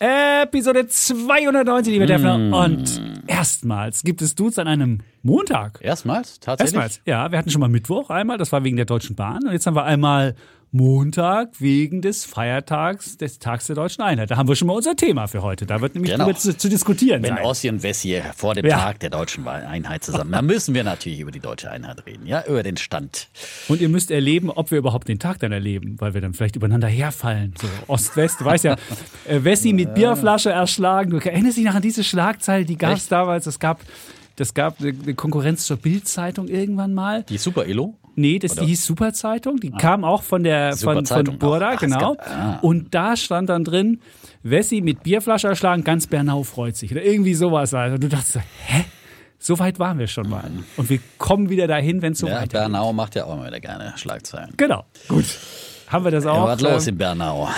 Episode 290, lieber Defner. Mm. Und erstmals gibt es Dudes an einem Montag. Erstmals? Tatsächlich? Erstmals, ja. Wir hatten schon mal Mittwoch einmal, das war wegen der Deutschen Bahn. Und jetzt haben wir einmal Montag wegen des Feiertags des Tags der Deutschen Einheit. Da haben wir schon mal unser Thema für heute. Da wird nämlich Genau. zu, zu diskutieren Wenn sein. Ossi und Wessi vor dem Ja. Tag der deutschen Einheit zusammen, dann müssen wir natürlich über die deutsche Einheit reden, ja, über den Stand. Und ihr müsst erleben, ob wir überhaupt den Tag dann erleben, weil wir dann vielleicht übereinander herfallen. So Ost-West, du weißt ja, äh, Wessi mit Bierflasche erschlagen. Du erinnerst dich noch an diese Schlagzeile, die gab es damals. Es gab, das gab eine Konkurrenz zur Bild-Zeitung irgendwann mal. Die Super Elo? Nee, das Oder? die hieß Superzeitung. Die kam auch von der Super von, von Zeitung Burda. Ach, genau. gab- ah. Und da stand dann drin, Wessi mit Bierflasche erschlagen, ganz Bernau freut sich. Oder irgendwie sowas. Also du dachtest, so, hä? So weit waren wir schon mal. Und wir kommen wieder dahin, wenn es so Ja, weitergeht. Bernau macht ja auch immer wieder gerne Schlagzeilen. Genau. Gut. Haben wir das Ja, auch? was los Ähm, in Bernau?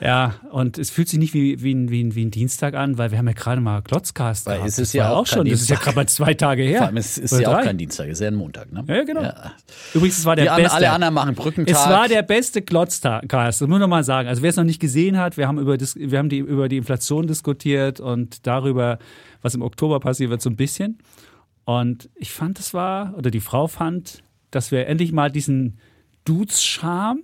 Ja, und es fühlt sich nicht wie, wie, ein- wie, ein- wie ein Dienstag an, weil wir haben ja gerade mal Glotzcast Weil es ist Das ja auch schon. Das ist ja Dienstag. gerade mal zwei Tage her. Vor allem, es ist Oder ja auch drei. kein Dienstag, es ist ja ein Montag, ne? Ja, genau. Ja. Übrigens, es war der Die beste. alle anderen machen Brückentag. Es war der beste Glotzcast, das muss man noch mal sagen. Also wer es noch nicht gesehen hat, wir haben über, wir haben die, über die Inflation diskutiert und darüber, was im Oktober passiert wird, so ein bisschen. Und ich fand, es war, oder die Frau fand, dass wir endlich mal diesen Dudes-Charme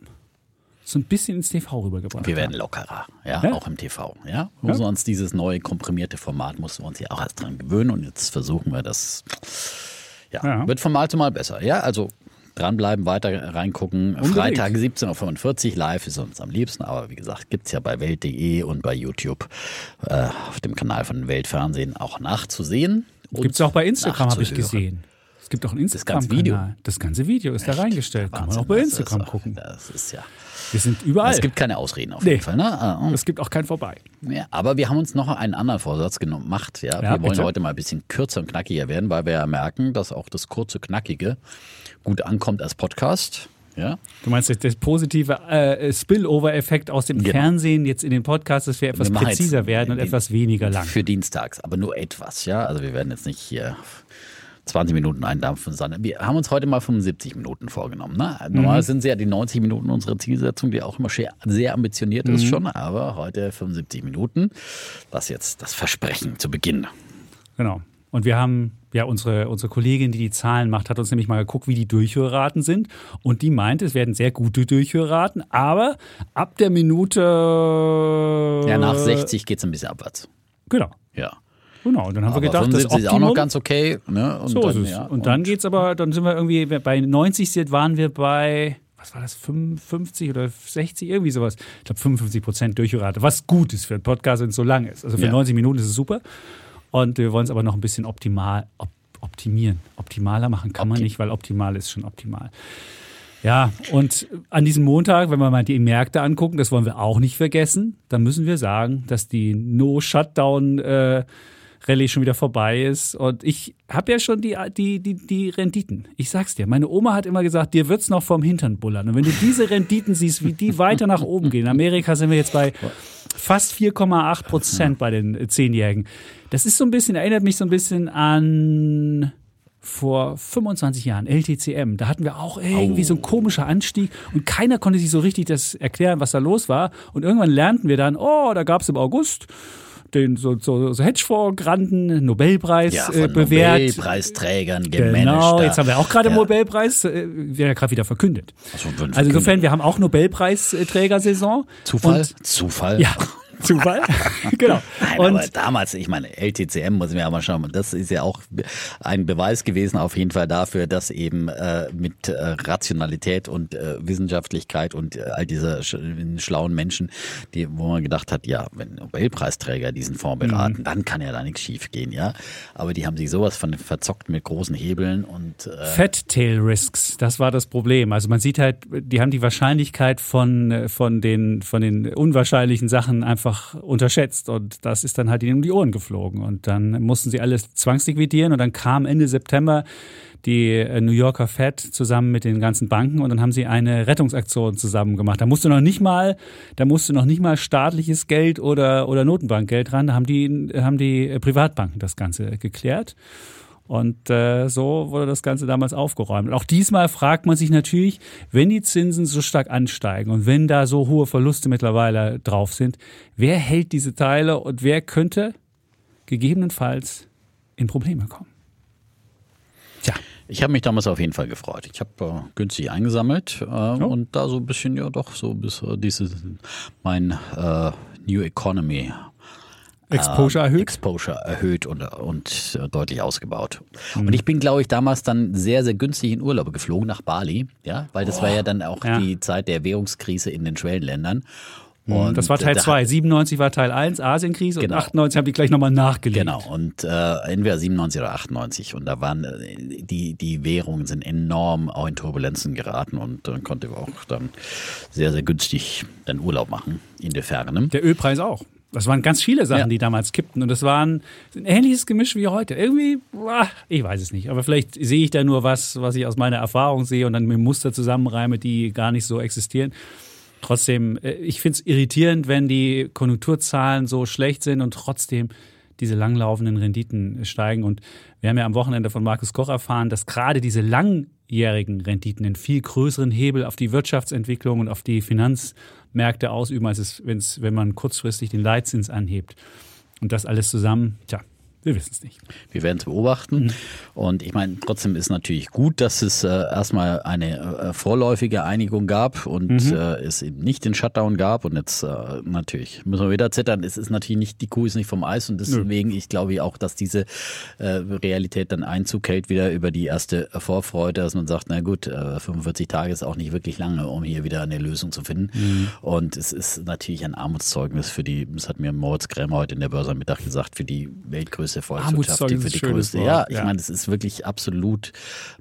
so ein bisschen ins TV rübergebracht Wir werden lockerer, ja, Ja. auch im TV, ja. Müssen wir uns dieses neue komprimierte Format mussten wir uns ja auch erst dran gewöhnen und jetzt versuchen wir das. Ja, Ja. wird von Mal zu Mal besser. Ja, also dranbleiben, weiter reingucken. Unbedingt. Freitag 17.45 Uhr live ist uns am liebsten, aber wie gesagt, gibt's ja bei Welt.de und bei YouTube äh, auf dem Kanal von Weltfernsehen auch nachzusehen. Gibt es auch bei Instagram, habe ich gesehen. Es gibt auch ein Instagram-Kanal. Das ganze Video ist da reingestellt. Kann man Wahnsinn, auch bei Instagram gucken. Das ist ja. Wir sind überall. Es gibt keine Ausreden auf Nee. jeden Fall. Ne? Ah, ah. es gibt auch kein Vorbei. Ja, aber wir haben uns noch einen anderen Vorsatz gemacht. Ja? Ja, wir wollen bitte. heute mal ein bisschen kürzer und knackiger werden, weil wir ja merken, dass auch das kurze, knackige gut ankommt als Podcast. Ja, Du meinst der positive äh, Spillover-Effekt aus dem Genau. Fernsehen jetzt in den Podcast, dass wir etwas Wir präziser werden und etwas weniger lang. für dienstags, aber nur etwas. Ja, also wir werden jetzt nicht hier 20 Minuten eindampfen, sondern wir haben uns heute mal 75 Minuten vorgenommen. Ne? Normal sind es ja die 90 Minuten unsere Zielsetzung, die auch immer sehr, ambitioniert ist schon, aber heute 75 Minuten. Das jetzt das Versprechen zu Beginn. Genau. Und wir haben ja unsere, unsere Kollegin, die die Zahlen macht, hat uns nämlich mal geguckt, wie die Durchhörraten sind. Und die meint, es werden sehr gute Durchhörraten, aber ab der Minute. Ja, nach Äh. 60 geht es ein bisschen abwärts. Genau. Ja. Genau. Und dann haben Aber wir gedacht, das 75 ist auch noch ganz okay. Ne? Und So dann, ist es. ja, und dann geht's aber, dann sind wir irgendwie bei 90 sind- waren wir bei, was war das, 55 oder 60, irgendwie sowas. Ich glaube 55 Prozent Durchhörrate, was gut ist für einen Podcast, wenn es so lang ist. Also für Ja. 90 Minuten ist es super. Und wir wollen es aber noch ein bisschen optimal, op, optimieren. Optimaler machen kann man Optim- nicht, weil optimal ist schon optimal. Ja, und an diesem Montag, wenn wir mal die Märkte angucken, das wollen wir auch nicht vergessen, dann müssen wir sagen, dass die No-Shutdown- äh, Rallye schon wieder vorbei ist. Und ich habe ja schon die, die, die, die Renditen. Ich sag's dir, meine Oma hat immer gesagt, dir wird's noch vom Hintern bullern. Und wenn du diese Renditen siehst, wie die weiter nach oben gehen, in Amerika sind wir jetzt bei fast 4,8 Prozent bei den äh, Zehnjährigen. Das ist so ein bisschen, erinnert mich so ein bisschen an vor 25 Jahren, LTCM, da hatten wir auch irgendwie so einen komischen Anstieg und keiner konnte sich so richtig das erklären, was da los war. Und irgendwann lernten wir dann, oh, da gab es im August den so, so, so Hedgefonds-Granden Nobelpreis ja, äh, bewährt. Nobelpreisträgern gemanagt. Genau, jetzt haben wir auch gerade ja. Nobelpreis, äh, wird ja gerade wieder verkündet. Also, Also insofern, wir haben auch Nobelpreisträgersaison. Zufall? Und, Zufall? ja, Zufall. genau. Nein, Und aber damals, ich meine, LTCM muss mir ja mal schauen, das ist ja auch ein Beweis gewesen auf jeden Fall dafür, dass eben äh, mit äh, Rationalität und äh, Wissenschaftlichkeit und äh, all diese sch schlauen Menschen, die, wo man gedacht hat, ja, wenn Nobelpreisträger diesen Fonds beraten, Mhm. dann kann ja da nichts schief gehen, ja. Aber die haben sich sowas von verzockt mit großen Hebeln und äh, Fat Tail Risks, das war das Problem. Also man sieht halt, die haben die Wahrscheinlichkeit von, äh, von, den, von den unwahrscheinlichen Sachen einfach einfach unterschätzt und das ist dann halt ihnen um die Ohren geflogen und dann mussten sie alles zwangsliquidieren und dann kam Ende September die äh, New Yorker Fed zusammen mit den ganzen Banken und dann haben sie eine Rettungsaktion zusammen gemacht. Da musste noch nicht mal, da musste noch nicht mal staatliches Geld oder, oder Notenbankgeld ran. Da haben die, haben die Privatbanken das Ganze geklärt. Und äh, so wurde das Ganze damals aufgeräumt. Und auch diesmal fragt man sich natürlich, wenn die Zinsen so stark ansteigen und wenn da so hohe Verluste mittlerweile drauf sind, wer hält diese Teile und wer könnte gegebenenfalls in Probleme kommen? Tja. Ich habe mich damals auf jeden Fall gefreut. Ich habe äh, günstig eingesammelt äh, oh. und da so ein bisschen, ja doch, so bis äh, dieses, mein äh, New Economy Exposure erhöht? Exposure erhöht und, und äh, deutlich ausgebaut. Mhm. Und ich bin, glaube ich, damals dann sehr, sehr günstig in Urlaube geflogen nach Bali, ja, weil das oh, war ja dann auch ja. die Zeit der Währungskrise in den Schwellenländern. Mhm. Und das war Teil 2. 97 war Teil 1, Asienkrise genau. und 98 haben die gleich nochmal nachgelegt. Genau, und äh, entweder 97 oder 98. Und da waren äh, die, die Währungen sind enorm auch in Turbulenzen geraten und dann konnte auch dann sehr, sehr günstig dann Urlaub machen in der Ferne. Der Ölpreis auch. Das waren ganz viele Sachen, ja. die damals kippten. Und das war ein, ähnliches Gemisch wie heute. Irgendwie, ich weiß es nicht. Aber vielleicht sehe ich da nur was, was ich aus meiner Erfahrung sehe und dann mit Muster zusammenreime, die gar nicht so existieren. Trotzdem, äh, ich finde es irritierend, wenn die Konjunkturzahlen so schlecht sind und trotzdem diese langlaufenden Renditen steigen. Und wir haben ja am Wochenende von Markus Koch erfahren, dass gerade diese langjährigen Renditen einen viel größeren Hebel auf die Wirtschaftsentwicklung und auf die Finanzmärkte ausüben, als es, wenn man kurzfristig den Leitzins anhebt. Und das alles zusammen, tja, wir wissen es nicht. Wir werden es beobachten. Mhm. Und ich meine, trotzdem ist natürlich gut, dass es äh, erstmal eine äh, vorläufige Einigung gab und mhm. äh, es eben nicht den Shutdown gab. Und jetzt äh, natürlich müssen wir wieder zittern. Es ist natürlich nicht, die Kuh ist nicht vom Eis. Und deswegen, Nö. ich glaube auch, dass diese äh, Realität dann Einzug hält wieder über die erste Vorfreude, dass man sagt, na gut, 45 äh, Tage ist auch nicht wirklich lange, um hier wieder eine Lösung zu finden. Mhm. Und es ist natürlich ein Armutszeugnis für die, das hat mir Moritz Krämer heute in der Börse am Mittag gesagt, für die Weltgröße größte Volkswirtschaft, die für die größte. Ja, ich ja. meine, es ist wirklich absolut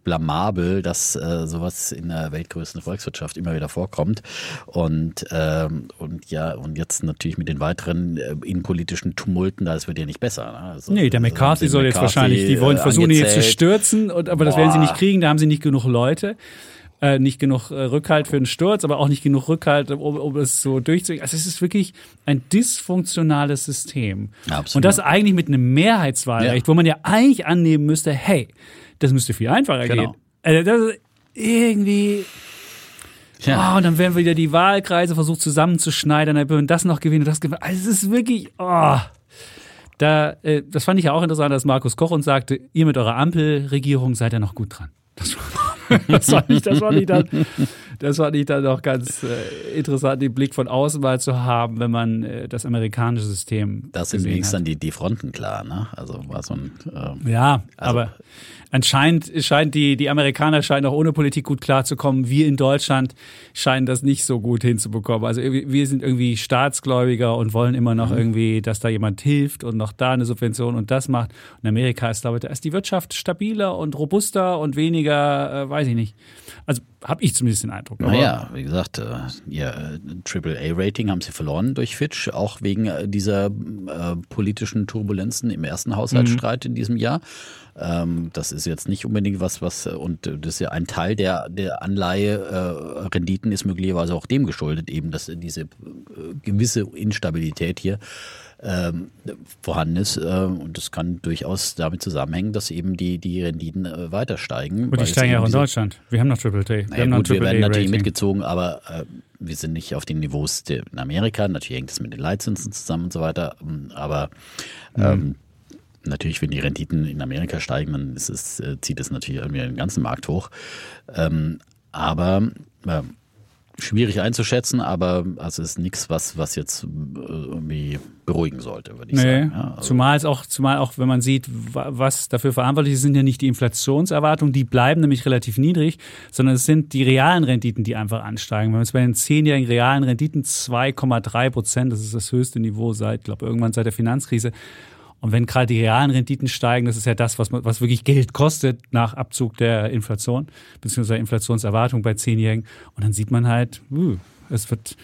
blamabel, dass äh, sowas in der weltgrößten Volkswirtschaft immer wieder vorkommt. Und, ähm, und ja, und jetzt natürlich mit den weiteren äh, innenpolitischen Tumulten, da wird ja nicht besser. Ne? Also, nee, der McCarthy soll jetzt wahrscheinlich, die wollen versuchen, ihn jetzt zu stürzen, und, aber das Boah. werden sie nicht kriegen, da haben sie nicht genug Leute äh, nicht genug äh, Rückhalt für einen Sturz, aber auch nicht genug Rückhalt, um, um es so durchzuziehen. Also es ist wirklich ein dysfunktionales System. Absolut. Und das eigentlich mit einem Mehrheitswahlrecht, ja. wo man ja eigentlich annehmen müsste, hey, das müsste viel einfacher genau. gehen. Also das ist irgendwie. Ja. Oh, und dann werden wieder die Wahlkreise versucht zusammenzuschneidern, dann würden das noch gewinnen, das gewinnen. Also es ist wirklich, oh. Da, äh, das fand ich ja auch interessant, dass Markus Koch uns sagte, ihr mit eurer Ampelregierung seid ja noch gut dran. Das war das war nicht, das war nicht dann, das war nicht dann noch ganz äh, interessant, den Blick von außen mal zu haben, wenn man äh, das amerikanische System. Das sind wenigstens dann die, die Fronten klar, ne? Also war so ein. Äh, ja, also, aber anscheinend scheint die, die Amerikaner scheinen auch ohne Politik gut klarzukommen. Wir in Deutschland scheinen das nicht so gut hinzubekommen. Also wir sind irgendwie Staatsgläubiger und wollen immer noch mhm. irgendwie, dass da jemand hilft und noch da eine Subvention und das macht. Und in Amerika ist, glaube ich, da ist die Wirtschaft stabiler und robuster und weniger, äh, weiß ich nicht. Also habe ich zumindest den Eindruck. naja, wie gesagt, äh, ihr AAA-Rating haben sie verloren durch Fitch, auch wegen äh, dieser äh, politischen Turbulenzen im ersten Haushaltsstreit mhm. in diesem Jahr. Ähm, das ist jetzt nicht unbedingt was, was, und das ist ja ein Teil der, der Anleihe-Renditen ist möglicherweise auch dem geschuldet, eben, dass diese äh, gewisse Instabilität hier ähm, vorhanden ist. Äh, und das kann durchaus damit zusammenhängen, dass eben die, die Renditen äh, weiter steigen. Und die steigen ja auch in Deutschland. Wir haben noch Triple T. Wir, naja, haben gut, wir werden natürlich mitgezogen, aber äh, wir sind nicht auf den Niveaus in Amerika. Natürlich hängt es mit den Leitzinsen zusammen und so weiter. Aber mhm. Natürlich, wenn die Renditen in Amerika steigen, dann es, äh, zieht es natürlich irgendwie den ganzen Markt hoch. Ähm, aber äh, schwierig einzuschätzen, aber also es ist nichts, was, was jetzt äh, irgendwie beruhigen sollte, würde ich nee. sagen. Ja, also zumal es auch, zumal auch, wenn man sieht, was dafür verantwortlich ist, sind ja nicht die Inflationserwartungen, die bleiben nämlich relativ niedrig, sondern es sind die realen Renditen, die einfach ansteigen. Wenn man jetzt bei den zehnjährigen realen Renditen 2,3 Prozent, das ist das höchste Niveau seit, glaube irgendwann seit der Finanzkrise. Und wenn gerade die realen Renditen steigen, das ist ja das, was, was wirklich Geld kostet nach Abzug der Inflation, beziehungsweise Inflationserwartung bei Zehnjährigen. Und dann sieht man halt, uh, es wird,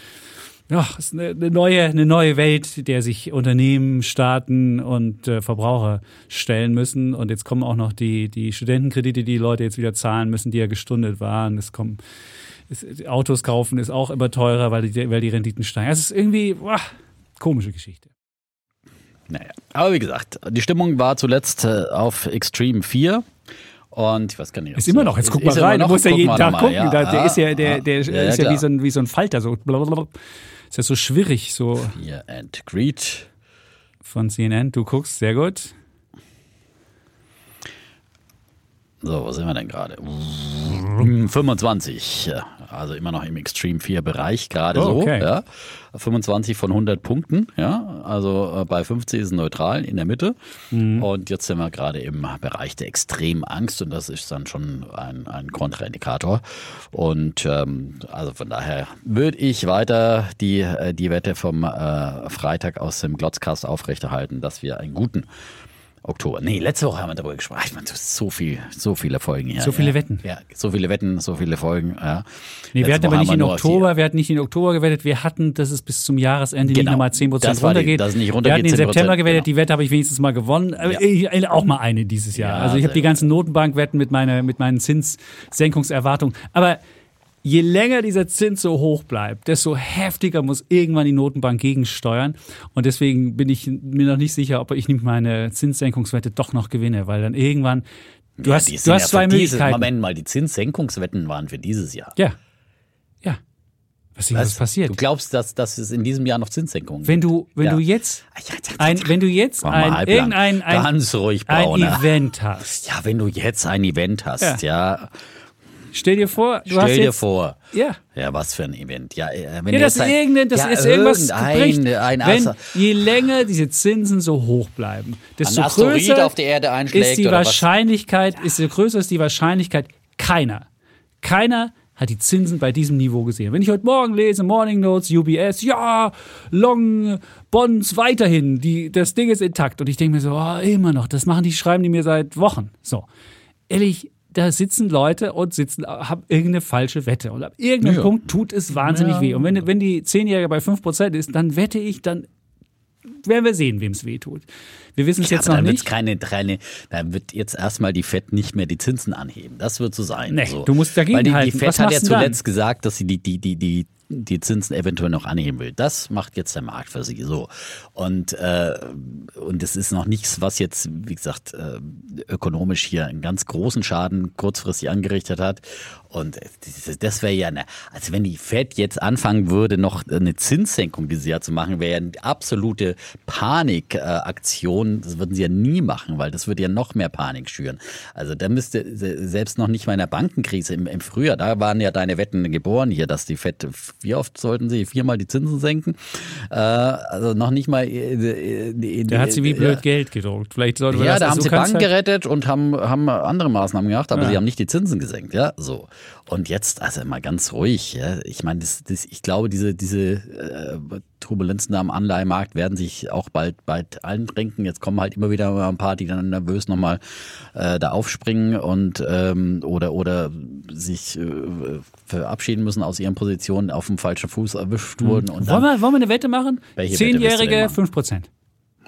ja, es ist eine, eine, neue, eine neue Welt, der sich Unternehmen, Staaten und äh, Verbraucher stellen müssen. Und jetzt kommen auch noch die, die Studentenkredite, die, die Leute jetzt wieder zahlen müssen, die ja gestundet waren. Es kommen es, Autos kaufen ist auch immer teurer, weil die, weil die Renditen steigen. Es ist irgendwie boah, komische Geschichte. Naja, aber wie gesagt, die Stimmung war zuletzt äh, auf Extreme 4. Und ich weiß gar nicht. Ist immer noch, jetzt guck mal rein, du musst ja jeden Tag gucken. Ja, der ist ja, der, der ja, ist ja, wie, so ein, wie so ein Falter, so blablabla. Ist ja so schwierig, so. Fear and Greed. Von CNN, du guckst, sehr gut. So, wo sind wir denn gerade? 25, also immer noch im Extreme 4 Bereich, gerade oh, okay. so. Ja. 25 von 100 Punkten, ja. Also äh, bei 50 ist es neutral in der Mitte. Mhm. Und jetzt sind wir gerade im Bereich der extremen Angst und das ist dann schon ein, ein Kontraindikator. Und ähm, also von daher würde ich weiter die, äh, die Wette vom äh, Freitag aus dem Glotzcast aufrechterhalten, dass wir einen guten Oktober. Nee, letzte Woche haben wir darüber gesprochen. Ich meine, so viel, so viele Folgen hier. So viele ja. Wetten. Ja, so viele Wetten, so viele Folgen. Ja. Nee, letzte wir hatten aber nicht in Oktober, wir hatten nicht in Oktober gewettet. Wir hatten, dass es bis zum Jahresende genau. nicht nochmal 10 Prozent runtergeht. Das nicht runtergeht. Wir hatten in September gewettet, genau. die Wette habe ich wenigstens mal gewonnen. Ja. Äh, auch mal eine dieses Jahr. Ja, also ich habe die ganzen Notenbankwetten mit, meine, mit meinen Zinssenkungserwartungen. Aber je länger dieser Zins so hoch bleibt, desto heftiger muss irgendwann die Notenbank gegensteuern. Und deswegen bin ich mir noch nicht sicher, ob ich nicht meine Zinssenkungswette doch noch gewinne, weil dann irgendwann Du ja, hast, du hast ja zwei Möglichkeiten. Moment mal, die Zinssenkungswetten waren für dieses Jahr. Ja. Ja. Was, was ist passiert? Du glaubst, dass, dass es in diesem Jahr noch Zinssenkungen Wenn du, wenn ja. du jetzt ein, wenn du jetzt ein, irgendein, ein, Ganz ruhig, ein Event hast. Ja, wenn du jetzt ein Event hast, ja. ja Stell dir vor, du Stell hast dir jetzt, vor. Ja. Ja, was für ein Event. Ja, äh, wenn ja das, ein, irgendein, das ja, ist irgendwas ein, ein wenn, Je länger diese Zinsen so hoch bleiben, desto größer auf die Erde einschlägt, ist die Wahrscheinlichkeit, ist je größer ist die Wahrscheinlichkeit, keiner, keiner hat die Zinsen bei diesem Niveau gesehen. Wenn ich heute Morgen lese, Morning Notes, UBS, ja, Long Bonds weiterhin, die, das Ding ist intakt. Und ich denke mir so, oh, immer noch, das machen die, schreiben die mir seit Wochen. So. Ehrlich, da sitzen Leute und sitzen, haben irgendeine falsche Wette. Und ab irgendeinem ja. Punkt tut es wahnsinnig ja. weh. Und wenn, wenn die Zehnjährige bei 5% ist, dann wette ich, dann werden wir sehen, wem es weh tut. Wir wissen es jetzt noch dann nicht. Keine, keine, dann wird jetzt erstmal die FED nicht mehr die Zinsen anheben. Das wird so sein. Nee, so. du musst dagegen Weil die, halten. die FED hat ja zuletzt dann? gesagt, dass sie die, die, die, die die Zinsen eventuell noch anheben will. Das macht jetzt der Markt für sie so. Und, äh, und es ist noch nichts, was jetzt, wie gesagt, äh, ökonomisch hier einen ganz großen Schaden kurzfristig angerichtet hat. Und das wäre ja, eine, also wenn die Fed jetzt anfangen würde, noch eine Zinssenkung dieses Jahr zu machen, wäre ja eine absolute Panikaktion. Das würden sie ja nie machen, weil das würde ja noch mehr Panik schüren. Also da müsste selbst noch nicht mal in der Bankenkrise im, im Frühjahr, da waren ja deine Wetten geboren hier, dass die Fed, wie oft sollten sie viermal die Zinsen senken? Äh, also noch nicht mal. Äh, da hat sie wie blöd ja. Geld gedruckt. Vielleicht sollten wir ja, das, da haben sie Banken halt gerettet und haben, haben andere Maßnahmen gemacht, aber ja. sie haben nicht die Zinsen gesenkt. Ja, so. Und jetzt, also mal ganz ruhig, ja. Ich meine, das, das, ich glaube, diese, diese äh, Turbulenzen am Anleihemarkt werden sich auch bald, bald einbringen. Jetzt kommen halt immer wieder mal ein paar, die dann nervös nochmal äh, da aufspringen und ähm, oder oder sich äh, verabschieden müssen aus ihren Positionen, auf dem falschen Fuß erwischt wurden. Mhm. Und wollen, wir, wollen wir eine Wette machen? Zehnjährige, fünf Prozent.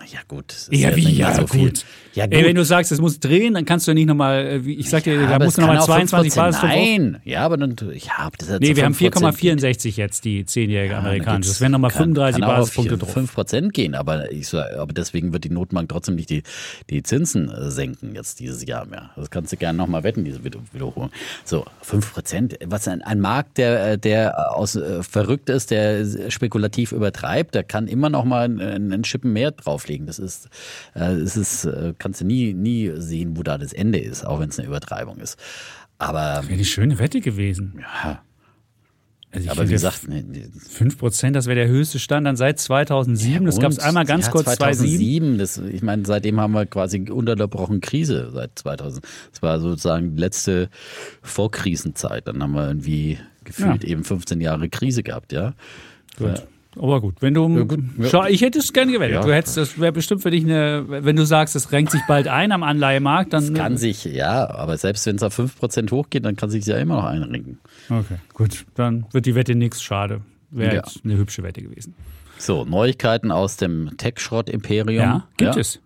Ja, gut. Ja, wie, ja, so gut. ja, gut. Ey, wenn du sagst, es muss drehen, dann kannst du ja nicht nochmal, äh, ich sag dir, ja, da musst du nochmal 22 Basispunkte Nein, ja, aber dann, ja, das ist Nee, wir haben 4,64 jetzt, die 10-jährige ja, amerikanische. Das wären nochmal 35 kann Basispunkte drauf. 5 Prozent gehen, aber, ich, aber deswegen wird die Notenbank trotzdem nicht die, die Zinsen äh, senken jetzt dieses Jahr mehr. Das kannst du gerne nochmal wetten, diese Wiederholung. So, 5 Prozent, was ein, ein Markt, der, äh, der aus, äh, verrückt ist, der spekulativ übertreibt, der kann immer nochmal einen, einen Schippen mehr drauflegen. Das ist, äh, es ist, äh, kannst du nie, nie sehen, wo da das Ende ist, auch wenn es eine Übertreibung ist. Aber. Das wäre eine schöne Wette gewesen. Ja. Also aber wie gesagt, ne, 5%, das wäre der höchste Stand dann seit 2007. Ja, das gab es einmal ganz ja, kurz 2007. Das, ich meine, seitdem haben wir quasi unterbrochen Krise seit 2000. Das war sozusagen die letzte Vorkrisenzeit. Dann haben wir irgendwie gefühlt ja. eben 15 Jahre Krise gehabt, ja. Gut. Aber gut, wenn du. Ja, gut, ja. ich hätte es gerne gewählt. Ja. Du hättest, das wäre bestimmt für dich eine. Wenn du sagst, es renkt sich bald ein am Anleihemarkt, dann. Es kann sich, ja, aber selbst wenn es auf 5% hochgeht, dann kann sich ja immer noch einrenken. Okay, gut. Dann wird die Wette nichts. Schade. Wäre jetzt eine hübsche Wette gewesen. So, Neuigkeiten aus dem Tech-Schrott-Imperium. Ja, gibt es.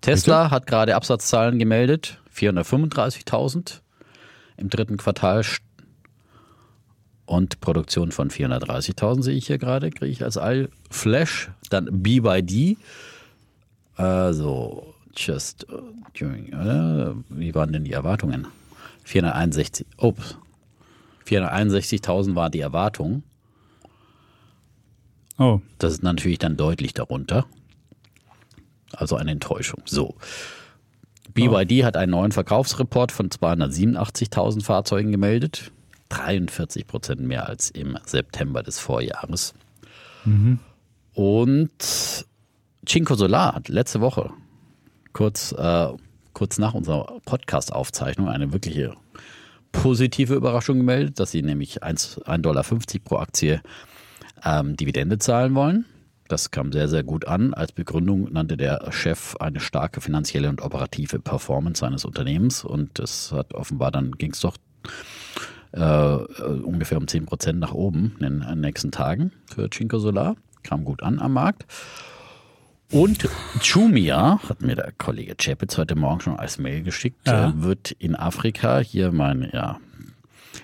Tesla hat gerade Absatzzahlen gemeldet, 435.000 im dritten Quartal und Produktion von 430.000 sehe ich hier gerade, kriege ich als All-Flash. Dann BYD, also just uh, during, äh, wie waren denn die Erwartungen? 461, ups, 461.000 war die Erwartung. Oh, Das ist natürlich dann deutlich darunter. Also eine Enttäuschung. So. BYD hat einen neuen Verkaufsreport von 287.000 Fahrzeugen gemeldet. 43 Prozent mehr als im September des Vorjahres. Und Cinco Solar hat letzte Woche, kurz, äh, kurz nach unserer Podcast-Aufzeichnung, eine wirkliche positive Überraschung gemeldet, dass sie nämlich 1,50 Dollar pro Aktie ähm, Dividende zahlen wollen. Das kam sehr, sehr gut an. Als Begründung nannte der Chef eine starke finanzielle und operative Performance seines Unternehmens. Und das hat offenbar, dann ging es doch äh, äh, ungefähr um 10 Prozent nach oben in den nächsten Tagen für Cinco Solar. Kam gut an am Markt. Und Jumia, hat mir der Kollege Chapitz heute Morgen schon als Mail geschickt, Ja. äh, wird in Afrika, hier meine ja,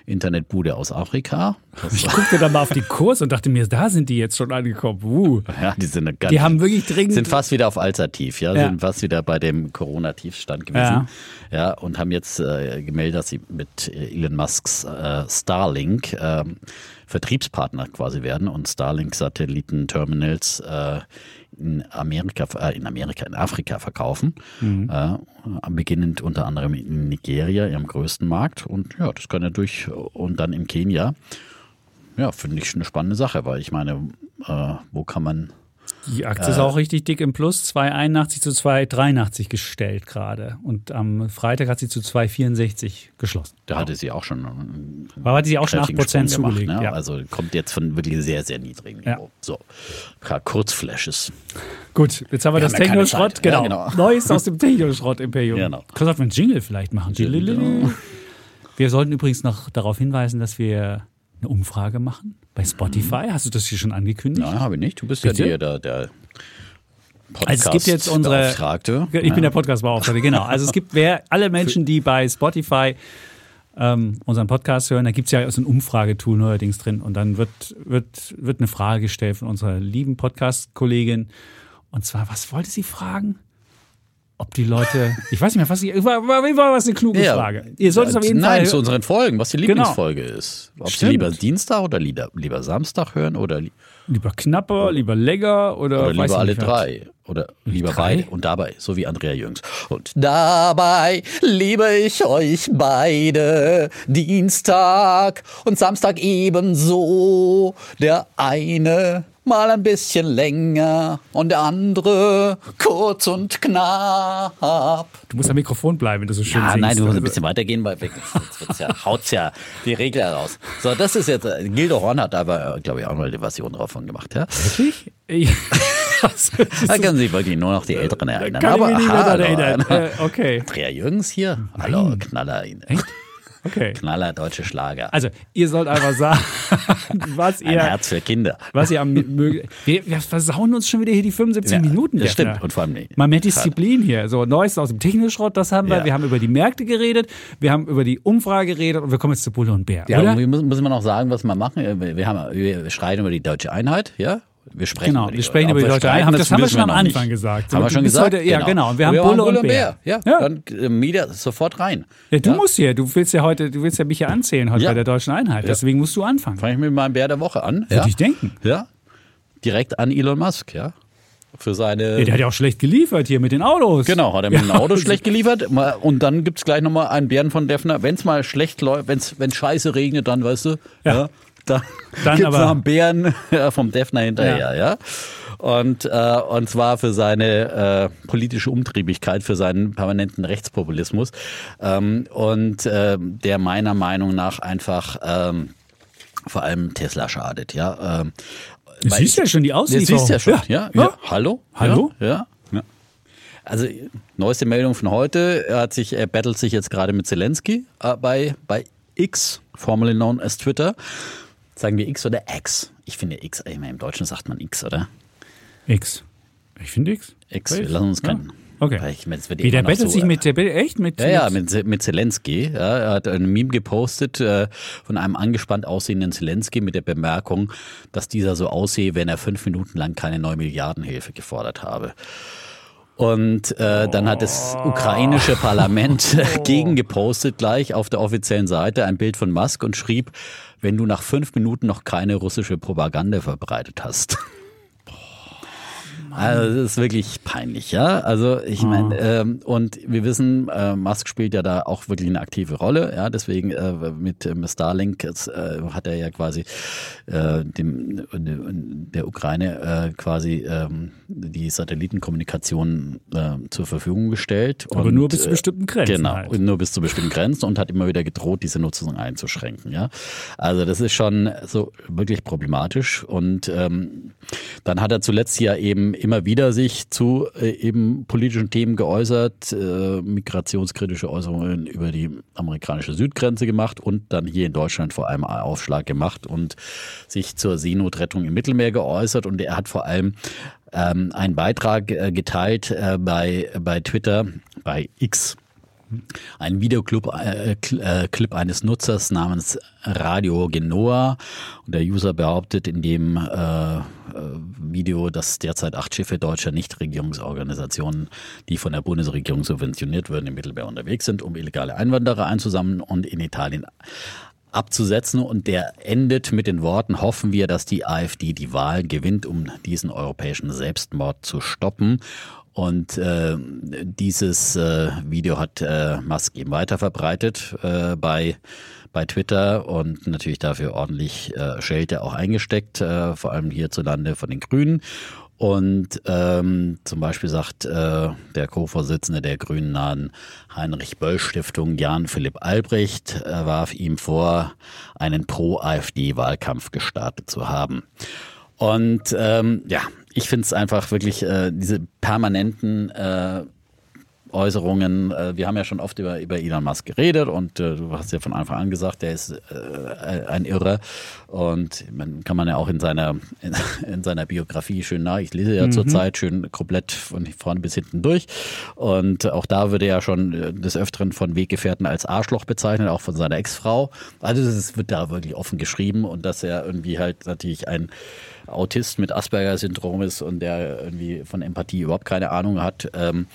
Internetbude aus Afrika, das, ich guckte dann mal auf die Kurs und dachte mir, da sind die jetzt schon angekommen. Uh. ja, die sind ganz Die haben wirklich dringend. sind fast wieder auf Allzeittief, ja, Ja. sind fast wieder bei dem Corona-Tiefstand gewesen. Ja. und haben jetzt äh, gemeldet, dass sie mit Elon Musks äh, Starlink ähm, Vertriebspartner quasi werden und Starlink Satellitenterminals äh, in Amerika, äh, in Amerika, in Afrika verkaufen. Äh, beginnend unter anderem in Nigeria, ihrem größten Markt. Und ja, das kann natürlich, und dann in Kenia. Ja, finde ich eine spannende Sache, weil ich meine, äh, wo kann man Die Aktie ist auch richtig dick im Plus, 2,81 zu 2,83 gestellt gerade. Und am Freitag hat sie zu 2,64 geschlossen. Da hatte sie auch schon einen Aber hat sie auch schon kräftigen 8% Sprung zugelegt. ne? ja. Also kommt jetzt von wirklich sehr, sehr niedrigem Ja. Niveau. So, ja, Kurzflashes. Gut, jetzt haben wir Wir das ja Technoschrott. Ja, Genau. genau. Neues aus dem Technoschrott-Imperium. Genau. Kannst du einen Jingle vielleicht machen? Genau. Wir sollten übrigens noch darauf hinweisen, dass wir eine Umfrage machen bei Spotify. Hast du das hier schon angekündigt? Nein, habe ich nicht. Du bist Bitte? ja der, der Podcast Also es gibt jetzt unsere-. Ich bin der Podcast-Beauftragte, genau. Also es gibt wer, alle Menschen, die bei Spotify ähm, unseren Podcast hören, da gibt es ja so ein Umfragetool neuerdings drin und dann wird, wird, wird eine Frage gestellt von unserer lieben Podcast-Kollegin und zwar, was wollte sie fragen? Ob die Leute, ich weiß nicht mehr, was sie, war, war, war was eine kluge Ja. Frage. Ihr solltet es auf jeden Nein, Fall. zu unseren Folgen, was die Genau. Lieblingsfolge ist. Ob Stimmt. sie lieber Dienstag oder lieber, lieber Samstag hören oder, li- Lieber knapper, lieber länger oder, oder weiß lieber ich alle drei. Oder lieber drei? beide und dabei, so wie Andrea Jüngs. Und dabei liebe ich euch beide. Dienstag und Samstag ebenso. Der eine mal ein bisschen länger und der andere kurz und knapp. Du musst am Mikrofon bleiben, wenn du so schön Ja, singst. nein, du musst ein Also- bisschen weitergehen, weil jetzt ja, haut's ja die Regel heraus. So, das ist jetzt, äh, Gildo Horn hat aber, glaube ich, auch mal die Version davon gemacht, ja. Wirklich? Da können sich wirklich nur noch die Älteren erinnern. Kann aber ich mich nicht erinnern. Äh, okay, Andrea Jürgens hier. Hallo, Knaller. Okay. Knaller deutsche Schlager. Also, ihr sollt einfach sagen, was Ein ihr, Herz für Kinder. was ihr am mögt. Wir, wir versauen uns schon wieder hier die 75 Ja, Minuten. Das stimmt. Und vor allem nicht. Mal mehr Disziplin hier. So, Neues aus dem Technikschrott, das haben wir. Ja. Wir haben über die Märkte geredet, wir haben über die Umfrage geredet und wir kommen jetzt zu Bulle und Bär. Ja, oder? und wir müssen, müssen wir noch sagen, was wir machen. Wir, wir, haben, wir schreien über die deutsche Einheit, ja? Wir sprechen Genau, über die wir sprechen über die deutsche Einheit. Das haben wir schon am Anfang nicht. gesagt. Haben wir schon gesagt? heute- ja, genau. Und wir haben wir Bulle Bulle und Bär. Ja, Ja. dann äh, Media sofort rein. Ja, du musst hier, du willst ja heute, du willst ja mich hier anzählen heute Ja. bei der deutschen Einheit. Ja. Deswegen musst du anfangen. Fange ich mit meinem Bär der Woche an. Würde ja? ich denken. Ja. Direkt an Elon Musk, ja. Für seine. Ja, der hat ja auch schlecht geliefert hier mit den Autos. Genau, hat er mit Ja, Auto also- schlecht geliefert. Und dann gibt's gleich nochmal einen Bären von Defner. Wenn es mal schlecht läuft, wenn scheiße regnet, dann weißt du, Ja. Dann, Dann gibt's aber- noch einen Bären ja, vom Defner hinterher, ja. Und, äh, und zwar für seine äh, politische Umtriebigkeit, für seinen permanenten Rechtspopulismus. Ähm, und äh, der meiner Meinung nach einfach ähm, vor allem Tesla schadet, ja. Ähm, Du siehst ich- ja schon die Auslieferung. siehst du ja schon, ja. ja. Ja. Hallo? Hallo? Ja. ja. ja. Also, neueste Meldung von heute. Er hat sich, er battelt sich jetzt gerade mit Zelensky äh, bei, bei X, formerly known as Twitter. Sagen wir X oder X? Ich finde X, ich meine, im Deutschen sagt man X, oder? X. Ich finde X. X, wir lassen uns Ja. kennen. Okay. Weil ich wird Wie, der bettelt so, sich mit, der bettet echt mit. Ja, ja, mit, mit Zelensky. Ja, er hat ein Meme gepostet äh, von einem angespannt aussehenden Zelensky mit der Bemerkung, dass dieser so aussehe, wenn er fünf Minuten lang keine neue Milliardenhilfe gefordert habe. Und äh, dann hat das ukrainische Parlament gegengepostet gleich auf der offiziellen Seite ein Bild von Musk und schrieb, wenn du nach fünf Minuten noch keine russische Propaganda verbreitet hast. Also das ist wirklich peinlich, ja. Also ich meine, ähm, und wir wissen, äh, Musk spielt ja da auch wirklich eine aktive Rolle, ja. Deswegen äh, mit ähm, Starlink jetzt, äh, hat er ja quasi äh, dem der Ukraine äh, quasi ähm, die Satellitenkommunikation äh, zur Verfügung gestellt. Aber und, nur bis zu äh, bestimmten Grenzen Genau, halt. nur bis zu bestimmten Grenzen und hat immer wieder gedroht, diese Nutzung einzuschränken. Ja, also das ist schon so wirklich problematisch. Und ähm, dann hat er zuletzt ja eben immer wieder sich zu äh, eben politischen Themen geäußert, äh, migrationskritische Äußerungen über die amerikanische Südgrenze gemacht und dann hier in Deutschland vor allem Aufschlag gemacht und sich zur Seenotrettung im Mittelmeer geäußert. Und er hat vor allem ähm, einen Beitrag äh, geteilt äh, bei, bei Twitter, bei X, ein Videoclip äh, äh, Clip eines Nutzers namens Radio Genoa. Und der User behauptet in dem äh, äh, Video, dass derzeit acht Schiffe deutscher Nichtregierungsorganisationen, die von der Bundesregierung subventioniert werden, im Mittelmeer unterwegs sind, um illegale Einwanderer einzusammeln und in Italien abzusetzen. Und der endet mit den Worten, hoffen wir, dass die AfD die Wahl gewinnt, um diesen europäischen Selbstmord zu stoppen. Und äh, dieses äh, Video hat äh, Musk eben weiter verbreitet äh, bei bei Twitter und natürlich dafür ordentlich äh, Schelte auch eingesteckt, äh, vor allem hierzulande von den Grünen. Und ähm, zum Beispiel sagt äh, der Co-Vorsitzende der Grünen nahen Heinrich Böll Stiftung Jan Philipp Albrecht äh, warf ihm vor, einen Pro-AfD-Wahlkampf gestartet zu haben. Und ähm, ja, ich finde es einfach wirklich äh, diese permanenten äh, Äußerungen. Äh, wir haben ja schon oft über, über Elon Musk geredet und äh, du hast ja von Anfang an gesagt, der ist äh, ein Irre und man kann man ja auch in seiner in, in seiner Biografie schön nach. Ich lese ja zurzeit schön komplett von vorne bis hinten durch und auch da wird er ja schon äh, des Öfteren von Weggefährten als Arschloch bezeichnet, auch von seiner Ex-Frau. Also es wird da wirklich offen geschrieben und dass er irgendwie halt natürlich ein Autist mit Asperger-Syndrom ist und der irgendwie von Empathie überhaupt keine Ahnung hat. Ähm,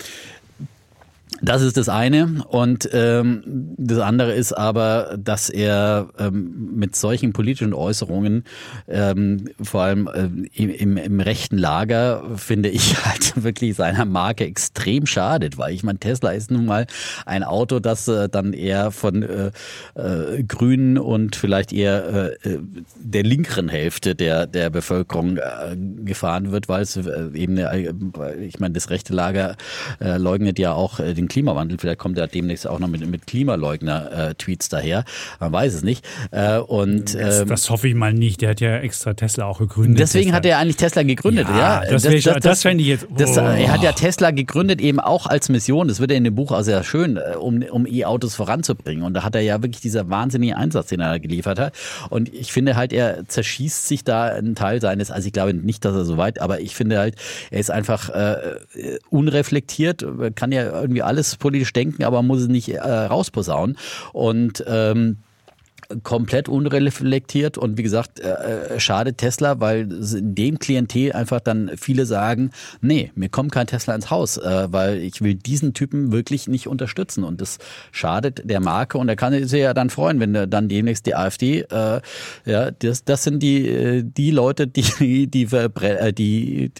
das ist das eine. Und ähm, das andere ist aber, dass er ähm, mit solchen politischen Äußerungen, ähm, vor allem ähm, im, im, rechten Lager, finde ich halt wirklich seiner Marke extrem schadet. Weil ich meine, Tesla ist nun mal ein Auto, das äh, dann eher von äh, äh, Grünen und vielleicht eher äh, der linkeren Hälfte der, der Bevölkerung äh, gefahren wird, weil es äh, eben, eine, ich meine, das rechte Lager äh, leugnet ja auch äh, den Klimawandel. Vielleicht kommt er demnächst auch noch mit, mit Klimaleugner-Tweets daher. Man weiß es nicht. Äh, und Das, ähm, das hoffe ich mal nicht. Der hat ja extra Tesla auch gegründet. Deswegen hat er eigentlich Tesla gegründet, ja. Ja, das wär ich- das fände ich jetzt- Das, oh. Er hat ja Tesla gegründet eben auch als Mission. Das wird ja in dem Buch auch sehr schön, äh, um, um E-Autos voranzubringen. Und da hat er ja wirklich dieser wahnsinnige Einsatz, den er da geliefert hat. Und ich finde halt, er zerschießt sich da einen Teil seines, also ich glaube nicht, dass er so weit, aber ich finde halt, er ist einfach äh, unreflektiert, kann ja irgendwie alles politisch denken, aber muss es nicht äh, rausposaunen. Und ähm, komplett unreflektiert. Und wie gesagt, äh, schade Tesla, weil dem Klientel einfach dann viele sagen, nee, mir kommt kein Tesla ins Haus, äh, weil ich will diesen Typen wirklich nicht unterstützen. Und das schadet der Marke. Und er kann sich ja dann freuen, wenn dann demnächst die AfD, äh, ja, das, das sind die äh, die Leute, die die, Verbre äh, die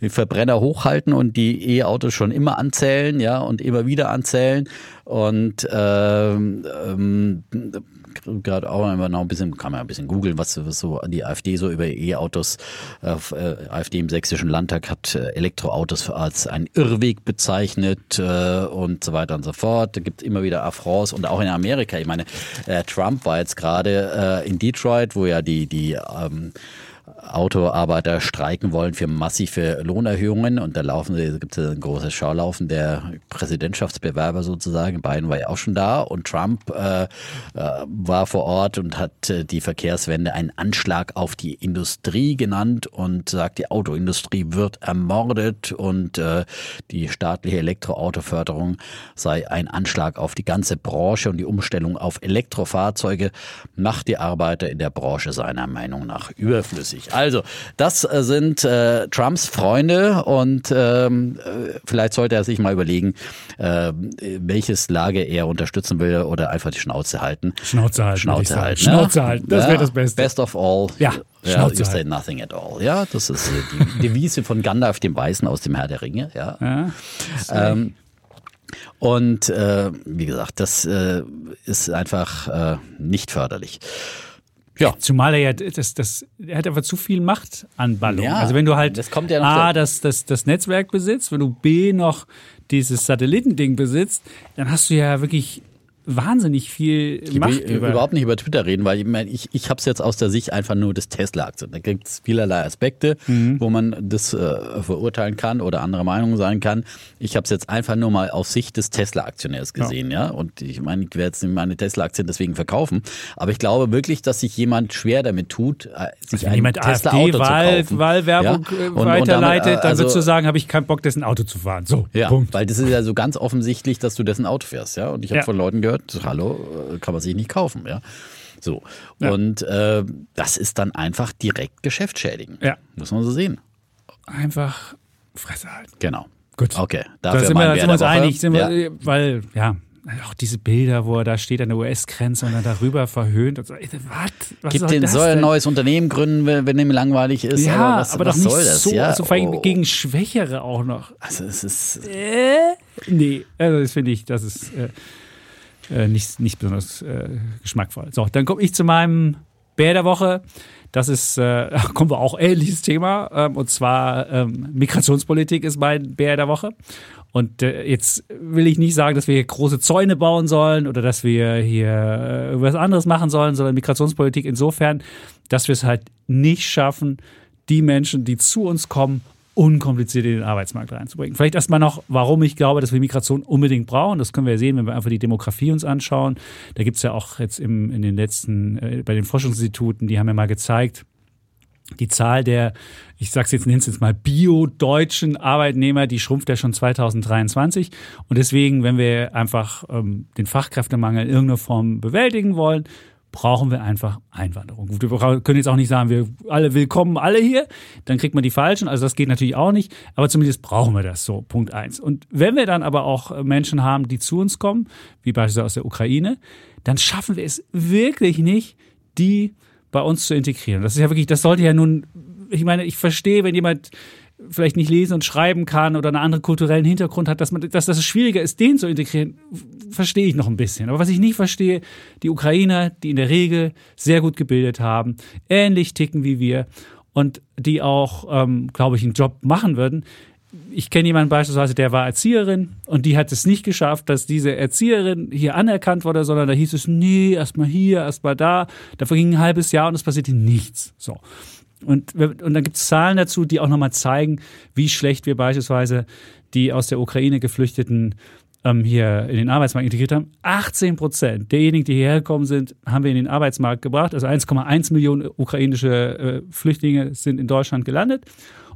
die Verbrenner hochhalten und die E-Autos schon immer anzählen, ja, und immer wieder anzählen. Und ähm, ähm, gerade auch immer noch ein bisschen, kann man ein bisschen googeln, was, was so die AfD so über E-Autos, äh, äh, AfD im sächsischen Landtag hat äh, Elektroautos als einen Irrweg bezeichnet äh, und so weiter und so fort. Da gibt es immer wieder Affronts und auch in Amerika. Ich meine, äh, Trump war jetzt gerade äh, in Detroit, wo ja die, die ähm, Autoarbeiter streiken wollen für massive Lohnerhöhungen und da laufen gibt es ein großes Schaulaufen der Präsidentschaftsbewerber sozusagen. Biden war ja auch schon da und Trump äh, äh, war vor Ort und hat äh, die Verkehrswende einen Anschlag auf die Industrie genannt und sagt, die Autoindustrie wird ermordet und äh, die staatliche Elektroautoförderung sei ein Anschlag auf die ganze Branche und die Umstellung auf Elektrofahrzeuge macht die Arbeiter in der Branche seiner Meinung nach überflüssig. Also, das äh, sind äh, Trumps Freunde und ähm, äh, vielleicht sollte er sich mal überlegen, äh, welches Lager er unterstützen will oder einfach die Schnauze halten. Schnauze halten. Schnauze halten. Ne? Schnauze halten, das wäre das Beste. Best of all. Ja, ja Schnauze you say nothing at all. Ja, das ist äh, die Devise von Gandalf dem Weißen aus dem Herr der Ringe. Ja. Ja, Ähm, und äh, wie gesagt, das äh, ist einfach äh, nicht förderlich. Ja. Zumal er ja, das, das, er hat einfach zu viel Machtanballung. Ja, also wenn du halt das kommt ja noch A, da- das, das, das Netzwerk besitzt, wenn du B noch dieses Satellitending besitzt, dann hast du ja wirklich wahnsinnig viel Ich Macht will über. überhaupt nicht über Twitter reden, weil ich, meine, ich, ich habe es jetzt aus der Sicht einfach nur des Tesla-Aktien. Da gibt es vielerlei Aspekte, Mhm. wo man das äh, verurteilen kann oder andere Meinungen sein kann. Ich habe es jetzt einfach nur mal aus Sicht des Tesla-Aktionärs gesehen, ja. Und ich meine, ich werde jetzt meine Tesla-Aktien deswegen verkaufen. Aber ich glaube wirklich, dass sich jemand schwer damit tut, äh, sich Wenn ein Tesla-Auto zu kaufen. Wahlwerbung Ja? äh, Und- und weiterleitet, damit, äh, dann also- würdest du sagen, habe ich keinen Bock, dessen Auto zu fahren. So, Ja, Punkt. weil das ist ja so ganz offensichtlich, dass du dessen Auto fährst, ja. Und ich habe Ja. von Leuten gehört, hallo, äh, kann man sich nicht kaufen, ja. So. Ja. Und äh, das ist dann einfach direkt geschäftsschädigend. Ja. Muss man so sehen. Einfach Fresse halten. Genau. Gut. Okay. Da Dafür sind mein wir, sind wir uns einig, sind ja. weil, ja, auch diese Bilder, wo er da steht an der US-Grenze und dann darüber verhöhnt und so, ey, was? was Gibt soll den das soll ein neues Unternehmen gründen, wenn, wenn ihm langweilig ist. Ja, aber aber, was, doch was nicht so, ja? also vor allem Oh. gegen Schwächere auch noch. Also es ist Äh? Nee, also das finde ich, das ist äh, äh, nicht, nicht besonders äh, geschmackvoll. So, dann komme ich zu meinem Bär der Woche. Das ist, äh, kommen wir auch ähnliches Thema. Ähm, und zwar ähm, Migrationspolitik ist mein Bär der Woche. Und äh, jetzt will ich nicht sagen, dass wir hier große Zäune bauen sollen oder dass wir hier äh, was anderes machen sollen, sondern Migrationspolitik insofern, dass wir es halt nicht schaffen, die Menschen, die zu uns kommen, unkompliziert in den Arbeitsmarkt reinzubringen. Vielleicht erstmal noch, warum ich glaube, dass wir Migration unbedingt brauchen. Das können wir ja sehen, wenn wir einfach die Demografie uns anschauen. Da gibt es ja auch jetzt im, in den letzten, äh, bei den Forschungsinstituten, die haben ja mal gezeigt, die Zahl der, ich sag's jetzt, nenn's jetzt mal bio-deutschen Arbeitnehmer, die schrumpft ja schon 2023. Und deswegen, wenn wir einfach ähm, den Fachkräftemangel in irgendeiner Form bewältigen wollen, brauchen wir einfach Einwanderung. Wir können jetzt auch nicht sagen, wir alle willkommen, alle hier, dann kriegt man die Falschen, also das geht natürlich auch nicht, aber zumindest brauchen wir das so, Punkt eins. Und wenn wir dann aber auch äh, Menschen haben, die zu uns kommen, wie beispielsweise aus der Ukraine, dann schaffen wir es wirklich nicht, die bei uns zu integrieren. Das ist ja wirklich, das sollte ja nun, ich meine, ich verstehe, wenn jemand vielleicht nicht lesen und schreiben kann oder einen anderen kulturellen Hintergrund hat, dass man, dass das schwieriger ist, den zu integrieren, verstehe ich noch ein bisschen. Aber was ich nicht verstehe, die Ukrainer, die in der Regel sehr gut gebildet haben, ähnlich ticken wie wir und die auch, ähm, glaube ich, einen Job machen würden. Ich kenne jemanden beispielsweise, der war Erzieherin und die hat es nicht geschafft, dass diese Erzieherin hier anerkannt wurde, sondern da hieß es, nee, erstmal hier, erstmal da. Da verging ein halbes Jahr und es passierte nichts. So. Und, und dann gibt es Zahlen dazu, die auch nochmal zeigen, wie schlecht wir beispielsweise die aus der Ukraine geflüchteten ähm, hier in den Arbeitsmarkt integriert haben. 18 Prozent derjenigen, die hierher gekommen sind, haben wir in den Arbeitsmarkt gebracht. Also 1,1 Millionen ukrainische äh, Flüchtlinge sind in Deutschland gelandet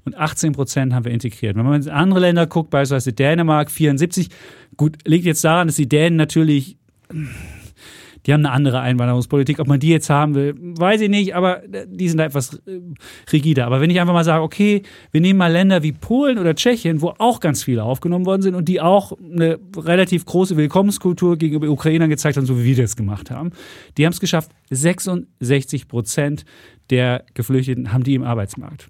und 18 Prozent haben wir integriert. Wenn man in andere Länder guckt, beispielsweise Dänemark 74, gut, liegt jetzt daran, dass die Dänen natürlich die haben eine andere Einwanderungspolitik. Ob man die jetzt haben will, weiß ich nicht, aber die sind da etwas äh, rigider. Aber wenn ich einfach mal sage, okay, wir nehmen mal Länder wie Polen oder Tschechien, wo auch ganz viele aufgenommen worden sind und die auch eine relativ große Willkommenskultur gegenüber Ukrainern gezeigt haben, so wie wir das gemacht haben. Die haben es geschafft, 66 Prozent der Geflüchteten haben die im Arbeitsmarkt.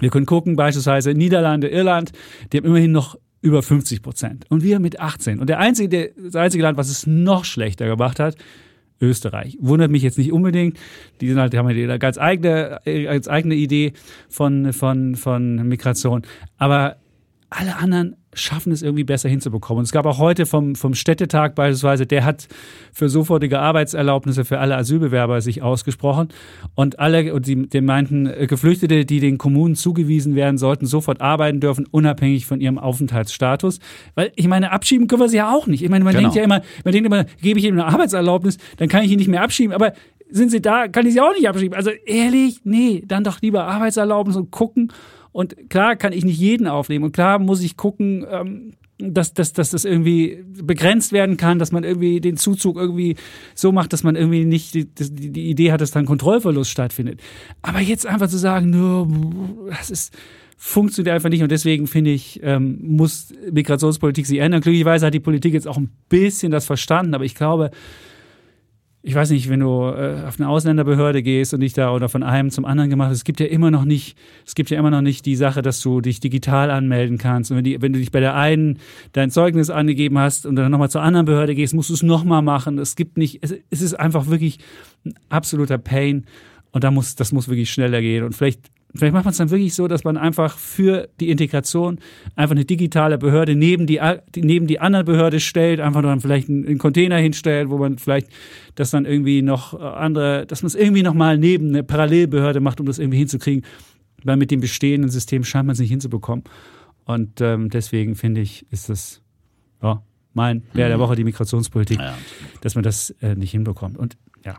Wir können gucken, beispielsweise Niederlande, Irland, die haben immerhin noch über 50 Prozent. Und wir mit 18. Und der einzige, der, das einzige Land, was es noch schlechter gemacht hat, Österreich. Wundert mich jetzt nicht unbedingt. Die sind halt, die haben halt eine ganz eigene, ganz eigene Idee von, von, von Migration. Aber alle anderen schaffen es irgendwie besser hinzubekommen. Und es gab auch heute vom, vom Städtetag beispielsweise, der hat für sofortige Arbeitserlaubnisse für alle Asylbewerber sich ausgesprochen. Und alle, und die, die meinten, äh, Geflüchtete, die den Kommunen zugewiesen werden, sollten sofort arbeiten dürfen, unabhängig von ihrem Aufenthaltsstatus. Weil ich meine, abschieben können wir sie ja auch nicht. Ich meine, man Genau. denkt ja immer, man denkt immer, gebe ich ihm eine Arbeitserlaubnis, dann kann ich ihn nicht mehr abschieben. Aber sind sie da, kann ich sie auch nicht abschieben. Also ehrlich, nee, dann doch lieber Arbeitserlaubnis und gucken. Und klar kann ich nicht jeden aufnehmen. Und klar muss ich gucken, ähm, dass, dass, dass das irgendwie begrenzt werden kann, dass man irgendwie den Zuzug irgendwie so macht, dass man irgendwie nicht die, die, Idee hat, dass dann Kontrollverlust stattfindet. Aber jetzt einfach zu sagen, nur, das ist funktioniert einfach nicht und deswegen finde ich, ähm, muss Migrationspolitik sich ändern. Glücklicherweise hat die Politik jetzt auch ein bisschen das verstanden, aber ich glaube, ich weiß nicht, wenn du äh, auf eine Ausländerbehörde gehst und dich da oder von einem zum anderen gemacht hast, es gibt ja immer noch nicht, es gibt ja immer noch nicht die Sache, dass du dich digital anmelden kannst. Und wenn, die, wenn du dich bei der einen dein Zeugnis angegeben hast und dann nochmal zur anderen Behörde gehst, musst du es nochmal machen. Es gibt nicht, es, es ist einfach wirklich ein absoluter Pain. Und da muss, das muss wirklich schneller gehen. Und vielleicht Vielleicht macht man es dann wirklich so, dass man einfach für die Integration einfach eine digitale Behörde neben die, neben die andere Behörde stellt, einfach dann vielleicht einen, Container hinstellt, wo man vielleicht das dann irgendwie noch äh, andere, dass man es irgendwie nochmal neben eine Parallelbehörde macht, um das irgendwie hinzukriegen. Weil mit dem bestehenden System scheint man es nicht hinzubekommen. Und ähm, deswegen finde ich, ist das ja, mein Bär der Woche die Migrationspolitik, Ja. dass man das äh, nicht hinbekommt. Und ja,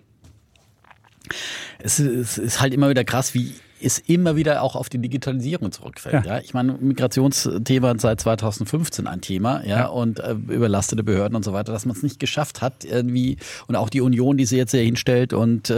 Es ist, es ist halt immer wieder krass, wie es immer wieder auch auf die Digitalisierung zurückfällt. Ja. Ja. Ich meine, Migrationsthema seit 2015 ein Thema, ja, Ja. und äh, überlastete Behörden und so weiter, dass man es nicht geschafft hat, irgendwie, und auch die Union, die sie jetzt hier hinstellt und äh,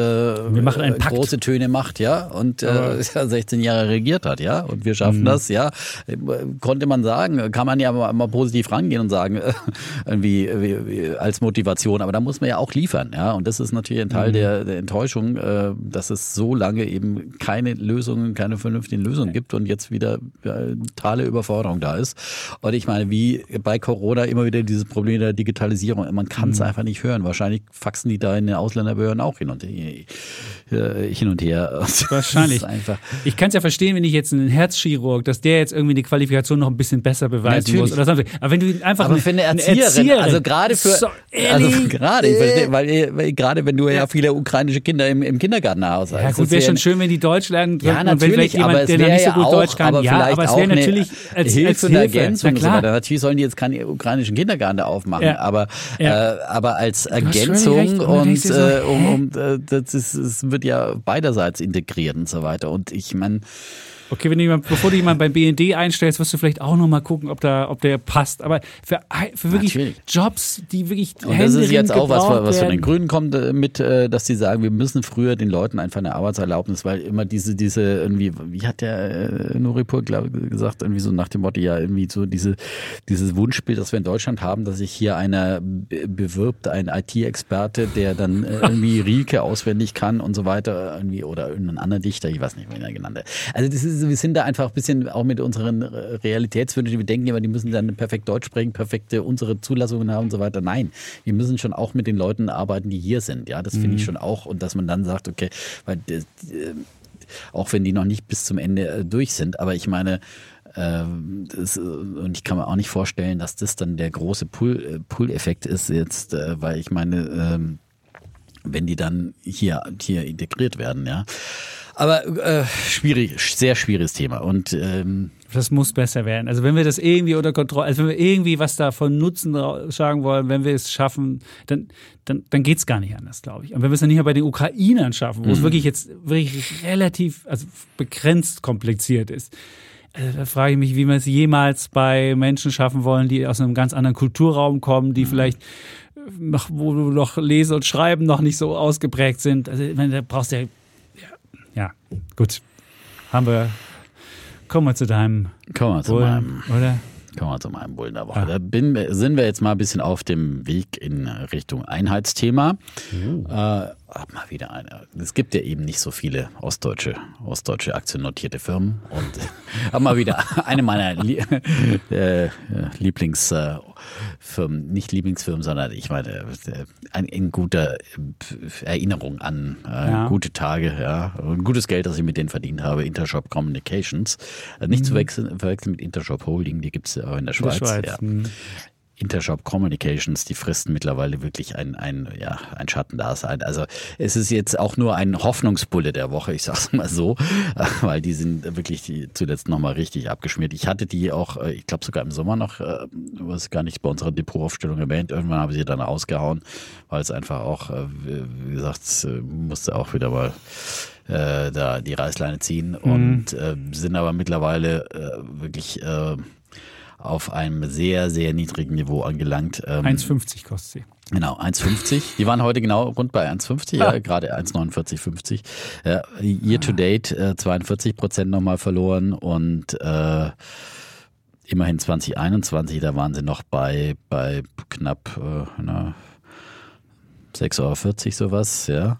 Wir machen einen Pakt. große Töne macht, ja, und äh, Aber- ja, 16 Jahre regiert hat, ja, und wir Mhm. schaffen das, ja. Äh, Konnte man sagen, kann man ja mal, mal positiv rangehen und sagen, äh, irgendwie wie, wie, als Motivation, aber da muss man ja auch liefern, ja, und das ist natürlich ein Teil Mhm. der, der Enttäuschung, äh, dass es so lange eben keine Lösungen, keine vernünftigen Lösungen gibt und jetzt wieder äh, totale Überforderung da ist. Und ich meine, wie bei Corona immer wieder dieses Problem der Digitalisierung, man kann es Mhm. einfach nicht hören. Wahrscheinlich faxen die da in den Ausländerbehörden auch hin und, äh, hin und her. Wahrscheinlich. Ich kann es ja verstehen, wenn ich jetzt einen Herzchirurg, dass der jetzt irgendwie die Qualifikation noch ein bisschen besser beweisen Natürlich. muss. Oder sonst. Aber wenn du einfach aber für eine Erzieherin, also gerade für, so, also gerade, verstehe, weil, weil gerade wenn du ja viele ukrainische Kinder im, im Kindergarten hast. ja gut, wäre ja schon schön, wenn die Deutsch lernen Ja, und wenn natürlich, vielleicht jemand, aber es der nicht so ja gut auch, Deutsch kann, aber ja, vielleicht aber es auch wäre eine natürlich als, Hilfe als und Hilfe. Ergänzung Na und so klar. weiter. Natürlich sollen die jetzt keine ukrainischen Kindergarten aufmachen, Ja. aber, Ja. äh, aber als Ergänzung. Und äh, um, um äh, das ist, es wird ja beiderseits integriert und so weiter. Und ich meine, Okay, wenn du jemand, bevor du jemanden beim BND einstellst, wirst du vielleicht auch noch mal gucken, ob da, ob der passt. Aber für, für wirklich Natürlich. Jobs, die wirklich Und das ist jetzt auch was, was von den. Grünen kommt äh, mit, äh, dass sie sagen, wir müssen früher den Leuten einfach eine Arbeitserlaubnis, weil immer diese, diese irgendwie, wie hat der äh, Nuripur glaub, gesagt, irgendwie so nach dem Motto, ja, irgendwie so diese, dieses Wunschbild, das wir in Deutschland haben, dass sich hier einer be- bewirbt, ein IT-Experte, der dann äh, irgendwie Rieke auswendig kann und so weiter, irgendwie, oder irgendein anderer Dichter, ich weiß nicht, wen er genannt hat. Also das ist, wir sind da einfach ein bisschen auch mit unseren äh, Realitätswünschen, wir denken immer, die müssen dann perfekt Deutsch sprechen, perfekte unsere Zulassungen haben und so weiter. Nein, wir müssen schon auch mit den Leuten arbeiten, die hier sind. Ja, das finde ich schon auch. Und dass man dann sagt, okay, weil äh, auch wenn die noch nicht bis zum Ende äh, durch sind, aber ich meine, ähm, das, äh, und ich kann mir auch nicht vorstellen, dass das dann der große Pull- äh, Pull-Effekt ist jetzt, äh, weil ich meine, ähm, wenn die dann hier, hier integriert werden, ja. Aber äh, schwierig, sehr schwieriges Thema. Und ähm, Das muss besser werden. Also wenn wir das irgendwie unter Kontrolle, also wenn wir irgendwie was davon Nutzen sagen wollen, wenn wir es schaffen, dann, dann, dann geht es gar nicht anders, glaube ich. Und wenn wir es dann nicht mehr bei den Ukrainern schaffen, wo Mhm. es wirklich jetzt wirklich relativ, also begrenzt kompliziert ist, also da frage ich mich, wie wir es jemals bei Menschen schaffen wollen, die aus einem ganz anderen Kulturraum kommen, Mhm. die vielleicht noch, wo du noch Lesen und Schreiben noch nicht so ausgeprägt sind. Also ich meine, da brauchst du ja, ja, ja gut, haben wir, kommen wir zu deinem kommen wir zu Bullen, meinem oder? Kommen wir zu meinem Bullen der Woche. Ah. Da bin, sind wir jetzt mal ein bisschen auf dem Weg in Richtung Einheitsthema. Oh. Äh, Ach, mal wieder eine. Es gibt ja eben nicht so viele ostdeutsche, ostdeutsche aktiennotierte Firmen. Und äh, mal wieder eine meiner Lie äh, Lieblingsfirmen, nicht Lieblingsfirmen, sondern ich meine, äh, ein, ein guter Erinnerung an äh, ja. gute Tage, ja. Ein gutes Geld, das ich mit denen verdient habe, Intershop Communications. Nicht mhm. zu wechseln, verwechseln mit Intershop Holding, die gibt es ja auch in der Schweiz. In der Schweiz. Ja. Intershop Communications, die fristen mittlerweile wirklich ein, ein, ja, ein Schattendasein. Also es ist jetzt auch nur ein Hoffnungsbulle der Woche, ich sag's mal so, weil die sind wirklich die zuletzt nochmal richtig abgeschmiert. Ich hatte die auch, äh, ich glaube sogar im Sommer noch, äh, was gar nicht bei unserer Depotaufstellung erwähnt, irgendwann habe ich sie dann rausgehauen, weil es einfach auch, äh, wie gesagt, musste auch wieder mal äh, da die Reißleine ziehen mhm. und äh, sind aber mittlerweile äh, wirklich äh, auf einem sehr, sehr niedrigen Niveau angelangt. 1,50 ähm, kostet sie. Genau, 1,50. Die waren heute genau rund bei 1,50, ah. ja, gerade 1,49,50. Ja, year to date äh, 42 Prozent nochmal verloren und äh, immerhin 2021, da waren sie noch bei, bei knapp äh, 6,40 Euro sowas, ja.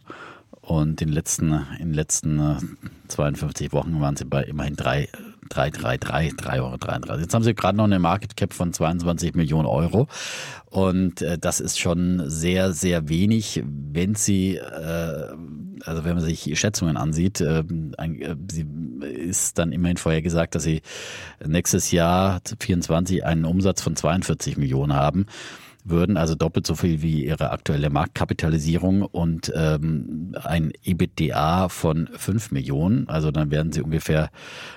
Und in den letzten, in den letzten 52 äh, Wochen waren sie bei immerhin 3, 333, 3,33 Euro. Jetzt haben sie gerade noch eine Market Cap von 22 Millionen Euro. Und äh, das ist schon sehr, sehr wenig, wenn sie, äh, also wenn man sich Schätzungen ansieht, äh, ein, sie ist dann immerhin vorher gesagt, dass sie nächstes Jahr 24 einen Umsatz von 42 Millionen haben würden, also doppelt so viel wie ihre aktuelle Marktkapitalisierung und ähm, ein EBITDA von 5 Millionen. Also dann werden sie ungefähr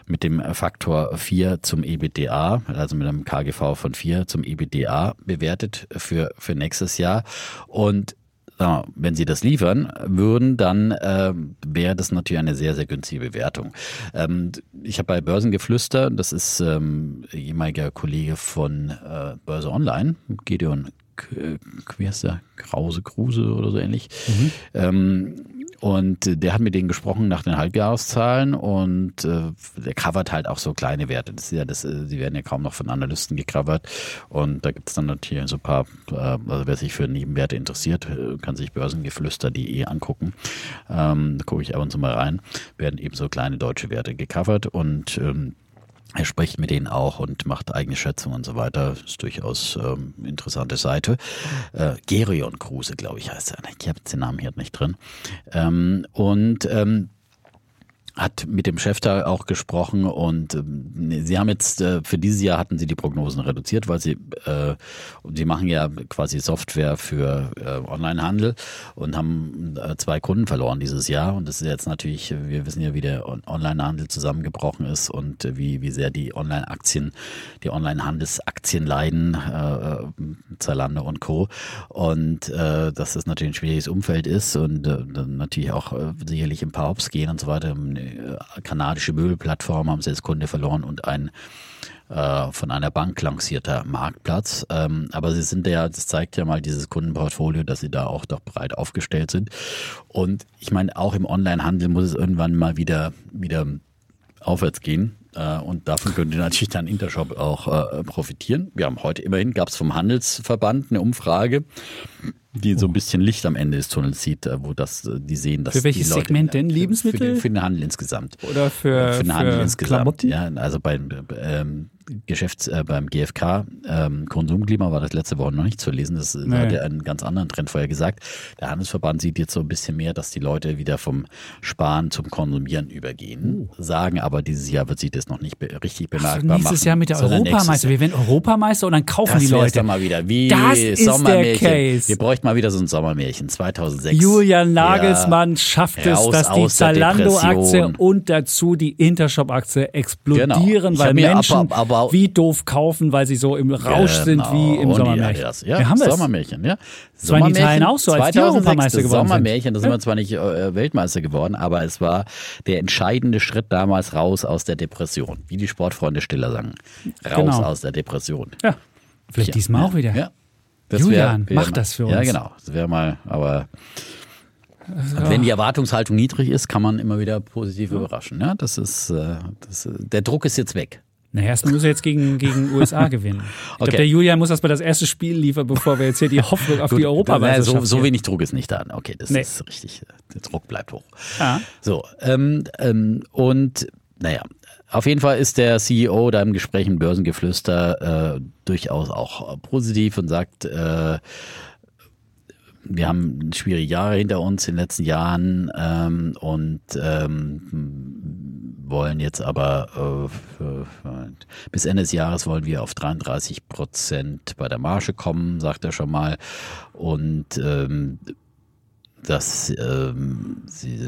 mit dem Faktor 4 zum EBITDA, also mit einem KGV von 4 zum EBITDA bewertet für, für nächstes Jahr. Und wenn sie das liefern würden, dann äh, wäre das natürlich eine sehr, sehr günstige Bewertung. Ähm, ich habe bei Börsengeflüster, das ist ähm, ehemaliger Kollege von äh, Börse Online, Gideon wie heißt der? Krause, Kruse oder so ähnlich. Mhm. Ähm, und der hat mit denen gesprochen nach den Halbjahreszahlen und äh, der covert halt auch so kleine Werte. Das ist ja, das, äh, die werden ja kaum noch von Analysten gecovert. Und da gibt es dann natürlich so ein paar, äh, also wer sich für Nebenwerte interessiert, äh, kann sich börsengeflüster.de angucken. Ähm, da gucke ich ab und zu mal rein. Werden eben so kleine deutsche Werte gecovert und ähm, er spricht mit denen auch und macht eigene Schätzungen und so weiter. Ist durchaus ähm, interessante Seite. Äh, Gerion Kruse, glaube ich, heißt er. Ich habe den Namen hier nicht drin. Ähm, und ähm, hat mit dem Chef da auch gesprochen und äh, sie haben jetzt äh, für dieses Jahr hatten sie die Prognosen reduziert, weil sie äh, sie machen ja quasi Software für äh, Onlinehandel und haben äh, zwei Kunden verloren dieses Jahr. Und das ist jetzt natürlich wir wissen ja wie der Onlinehandel zusammengebrochen ist und äh, wie wie sehr die Online-Aktien die Online-Handelsaktien leiden äh, Zalando und Co. Und äh, dass das natürlich ein schwieriges Umfeld ist und äh, natürlich auch äh, sicherlich ein paar Hops gehen und so weiter äh, kanadische Möbelplattform haben sie als Kunde verloren und ein äh, von einer Bank lancierter Marktplatz. Ähm, aber sie sind ja, das zeigt ja mal dieses Kundenportfolio, dass sie da auch doch breit aufgestellt sind. Und ich meine, auch im Onlinehandel muss es irgendwann mal wieder, wieder aufwärts gehen. Äh, und davon könnte natürlich dann Intershop auch äh, profitieren. Wir haben heute immerhin, gab es vom Handelsverband eine Umfrage, die so ein bisschen Licht am Ende des Tunnels sieht, äh, wo das, die sehen, dass Für welches Leute, Segment denn? Lebensmittel? Für, den, für den Handel insgesamt. Oder für, für den Handel für insgesamt. Klamotten? Ja, also bei ähm, Geschäfts, äh, beim GfK ähm, Konsumklima war das letzte Woche noch nicht zu lesen. Das nee. hat ja einen ganz anderen Trend vorher gesagt. Der Handelsverband sieht jetzt so ein bisschen mehr, dass die Leute wieder vom Sparen zum Konsumieren übergehen. Uh. Sagen aber, dieses Jahr wird sich das noch nicht be richtig bemerkbar Ach, nächstes machen. Nächstes Jahr mit der Europameister. Wir werden Europameister und dann kaufen das die Leute. Das mal wieder. Wie das ist der Case. Wir bräuchten mal wieder so ein Sommermärchen. 2006. Julian Nagelsmann ja, schafft es, dass die Zalando-Aktie und dazu die Intershop-Aktie explodieren, genau. weil Menschen aber, aber, wie doof kaufen, weil sie so im Rausch genau. sind wie im Sommermärchen. Ja, wir haben das. Sommermärchen, ja. Das waren die Italien auch so, als 2006, die Europameister geworden Sommermärchen, da sind wir zwar nicht äh, Weltmeister geworden, aber es war der entscheidende Schritt damals raus aus der Depression. Wie die Sportfreunde Stiller sagen. Raus genau. aus der Depression. Ja. Vielleicht ja. diesmal auch wieder. Ja. Das Julian, wär, wär mach mal, das für uns. Ja, genau. Das wäre mal, aber also, wenn die Erwartungshaltung niedrig ist, kann man immer wieder positiv ja. überraschen. Ja, das ist, äh, das, der Druck ist jetzt weg. Naja, müssen wir jetzt gegen, gegen USA gewinnen. Ich Okay. glaube, der Julian muss erstmal das erste Spiel liefern, bevor wir jetzt hier die Hoffnung auf die Gut, Europameisterschaft So, so geben. wenig Druck ist nicht da. Okay, das Nee. ist richtig. Der Druck bleibt hoch. Ja. So, ähm, ähm, und naja, auf jeden Fall ist der CEO da im Gespräch im Börsengeflüster äh, durchaus auch positiv und sagt, äh, wir haben schwierige Jahre hinter uns in den letzten Jahren ähm, und ähm, wollen jetzt aber äh, bis Ende des Jahres wollen wir auf 33 Prozent bei der Marge kommen, sagt er schon mal. Und ähm, dass ähm, sie,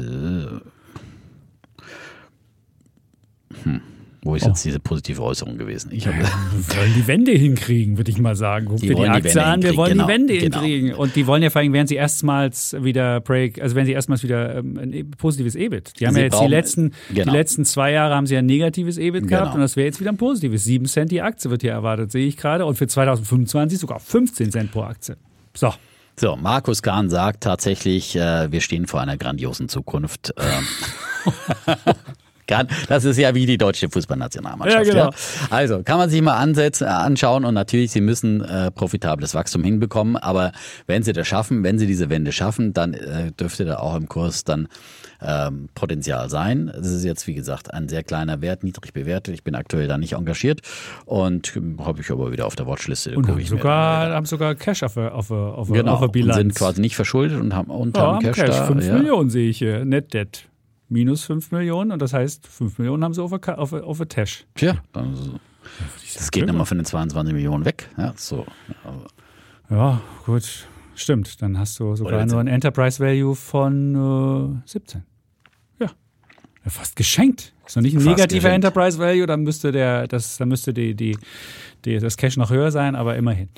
hm, wo ist Oh. jetzt diese positive Äußerung gewesen? Ich habe Wir wollen die Wende hinkriegen, würde ich mal sagen. Guck Die dir die wollen die Aktie an, wir wollen genau, die Wende genau. hinkriegen. Und die wollen ja vor allem, während sie erstmals wieder Break, also wenn sie erstmals wieder ähm, ein e- positives EBIT. Die haben Sie ja jetzt die brauchen- letzten, genau. die letzten zwei Jahre haben sie ja ein negatives EBIT gehabt Genau. und das wäre jetzt wieder ein positives. 7 Cent die Aktie wird hier erwartet, sehe ich gerade. Und für 2025 sogar 15 Cent pro Aktie. So. So, Markus Kahn sagt tatsächlich, äh, wir stehen vor einer grandiosen Zukunft. Ähm, Kann- Das ist ja wie die deutsche Fußballnationalmannschaft. Ja, genau. Also kann man sich mal ansetzen, äh, anschauen und natürlich, sie müssen äh, profitables Wachstum hinbekommen. Aber wenn sie das schaffen, wenn sie diese Wende schaffen, dann äh, dürfte da auch im Kurs dann ähm, Potenzial sein. Das ist jetzt, wie gesagt, ein sehr kleiner Wert, niedrig bewertet. Ich bin aktuell da nicht engagiert und ähm, habe ich aber wieder auf der Watchliste. Und haben sogar, haben sogar Cash auf der, auf auf Genau, auf Bilanz. sind quasi nicht verschuldet und haben, und ja, haben Cash, Cash. da. 5 ja. Millionen sehe ich hier. Net Debt. Minus 5 Millionen und das heißt, 5 Millionen haben sie auf der, auf auf Tash. Tja, dann, das geht nochmal von den 22 Millionen weg. Ja, so. Ja, gut. Stimmt. Dann hast du sogar nur ein Enterprise Value von äh, 17. Ja. ja. Fast geschenkt. Ist noch nicht ein negativer geschenkt. Enterprise Value, dann müsste der, das, dann müsste die, die, die, das Cash noch höher sein, aber immerhin.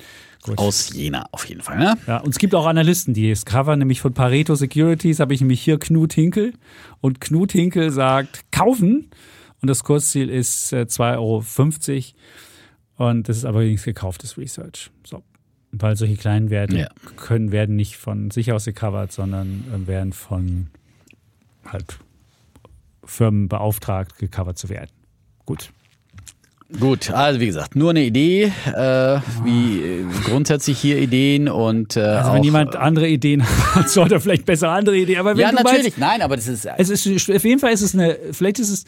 Gut. Aus Jena auf jeden Fall. Ne? Ja, und es gibt auch Analysten, die es covern, nämlich von Pareto Securities habe ich nämlich hier Knut Hinkel. Und Knut Hinkel sagt, kaufen. Und das Kursziel ist äh, 2,50 Euro. Und das ist aber übrigens gekauftes Research. So. Weil solche kleinen Werte Ja. können, werden nicht von sich aus gecovert, sondern äh, werden von halt Firmen beauftragt, gecovert zu werden. Gut. Gut, also wie gesagt, nur eine Idee, äh, wie äh, grundsätzlich hier Ideen und äh, Also auch, wenn jemand andere Ideen hat, sollte er vielleicht besser andere Ideen. Aber wenn ja du meinst, natürlich, nein, aber das ist Es ist, auf jeden Fall ist es eine, vielleicht ist es,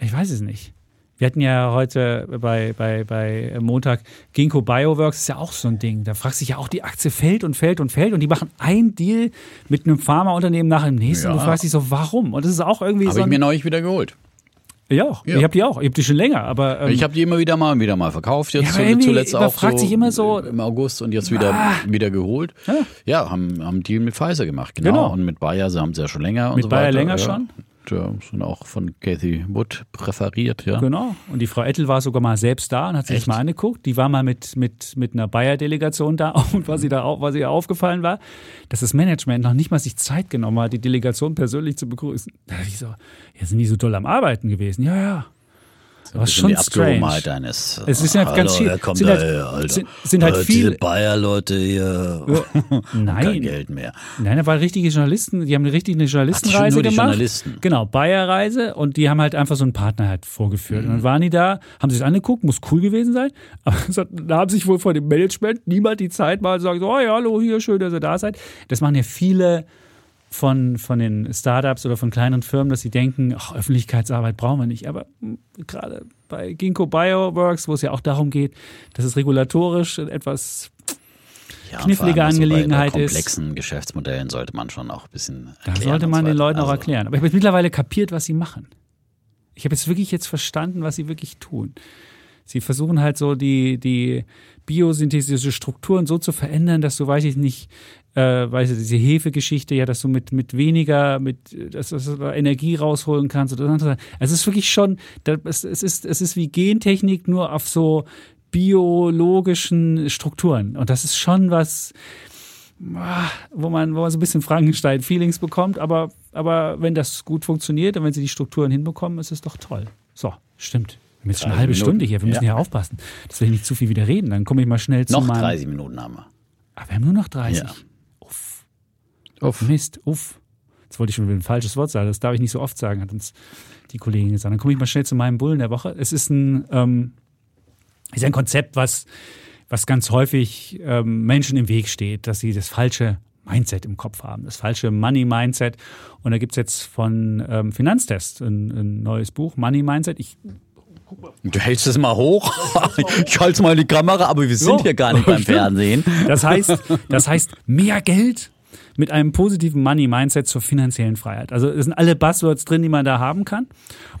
ich weiß es nicht. Wir hatten ja heute bei, bei, bei Montag Ginkgo Bioworks, ist ja auch so ein Ding. Da fragt sich ja auch, die Aktie fällt und fällt und fällt und die machen ein Deal mit einem Pharmaunternehmen nach dem nächsten. Ja. Und du fragst dich so, warum? Und das ist auch irgendwie habe so ich ein, mir neulich wieder geholt. ja, auch. Ja. Ich habe die auch. Ich habe die schon länger, aber ähm, Ich habe die immer wieder mal wieder mal verkauft, jetzt Ja, zuletzt auch fragt so sich immer so- im August und jetzt wieder wieder geholt. Ja. Ja, haben haben einen Deal mit Pfizer gemacht, genau. Genau. Und mit Bayer, sie haben sie ja schon länger und Mit so Bayer weiter. länger ja. schon? Ja, sind auch von Kathy Wood präferiert, ja. Genau. Und die Frau Ettel war sogar mal selbst da und hat sich das Echt? mal angeguckt. Die war mal mit, mit, mit einer Bayer-Delegation da und was, sie da, was ihr aufgefallen war, dass das Management noch nicht mal sich Zeit genommen hat, die Delegation persönlich zu begrüßen. Da dachte ich so, ja, sind die so doll am Arbeiten gewesen? Ja, ja. So Was schon die Abgehobenheit strange. eines. Es ist halt ganz viel- sind da halt- sind- sind halt Äh, viele- Bayer-Leute hier. Kein Nein. Geld mehr. Nein, da waren richtige Journalisten, die haben eine richtige Journalistenreise nur die gemacht. Journalisten. Genau, Bayer-Reise und die haben halt einfach so einen Partner halt vorgeführt. Mhm. Und dann waren die da, haben sich das angeguckt, muss cool gewesen sein, aber da haben sich wohl von dem Management niemand die Zeit mal zu sagen, so, oh ja, hallo, hier, schön, dass ihr da seid. Das machen ja viele von, von den Startups oder von kleineren Firmen, dass sie denken, ach, Öffentlichkeitsarbeit brauchen wir nicht. Aber gerade bei Ginkgo Bioworks, wo es ja auch darum geht, dass es regulatorisch etwas Ja, knifflige auch Angelegenheit bei, bei ist. komplexen Geschäftsmodellen sollte man schon auch ein bisschen Da erklären sollte und man den. Leuten auch Also, erklären. Aber ich habe jetzt mittlerweile kapiert, was sie machen. Ich habe jetzt wirklich jetzt verstanden, was sie wirklich tun. Sie versuchen halt so die, die biosynthetische Strukturen so zu verändern, dass du, weiß ich nicht, äh, weißt du, diese Hefegeschichte, ja, dass du mit, mit weniger, mit, dass, dass du Energie rausholen kannst. Oder andere. Also es ist wirklich schon, da- es, ist, es ist wie Gentechnik nur auf so biologischen Strukturen. Und das ist schon was, wo man, wo man so ein bisschen Frankenstein-Feelings bekommt, aber, aber wenn das gut funktioniert und wenn sie die Strukturen hinbekommen, ist es doch toll. So, stimmt. Wir haben jetzt schon eine 30 halbe Minuten. Stunde hier, wir müssen Ja. hier aufpassen, dass wir nicht zu viel wieder reden. Dann komme ich mal schnell zu Noch meinem. 30 Minuten haben wir. Ah, wir haben nur noch 30. Ja. Uff. Mist, uff. Jetzt wollte ich schon wieder ein falsches Wort sagen. Das darf ich nicht so oft sagen, hat uns die Kollegin gesagt. Dann komme ich mal schnell zu meinem Bullen der Woche. Es ist ein, ähm, ist ein Konzept, was, was ganz häufig ähm, Menschen im Weg steht, dass sie das falsche Mindset im Kopf haben, das falsche Money-Mindset. Und da gibt es jetzt von ähm, Finanztest ein, ein neues Buch, Money Mindset. Ich Du hältst es mal hoch. Ich halte mal die Kamera, aber wir sind So. hier gar nicht beim Fernsehen. Das heißt, das heißt mehr Geld mit einem positiven Money-Mindset zur finanziellen Freiheit. Also es sind alle Buzzwords drin, die man da haben kann.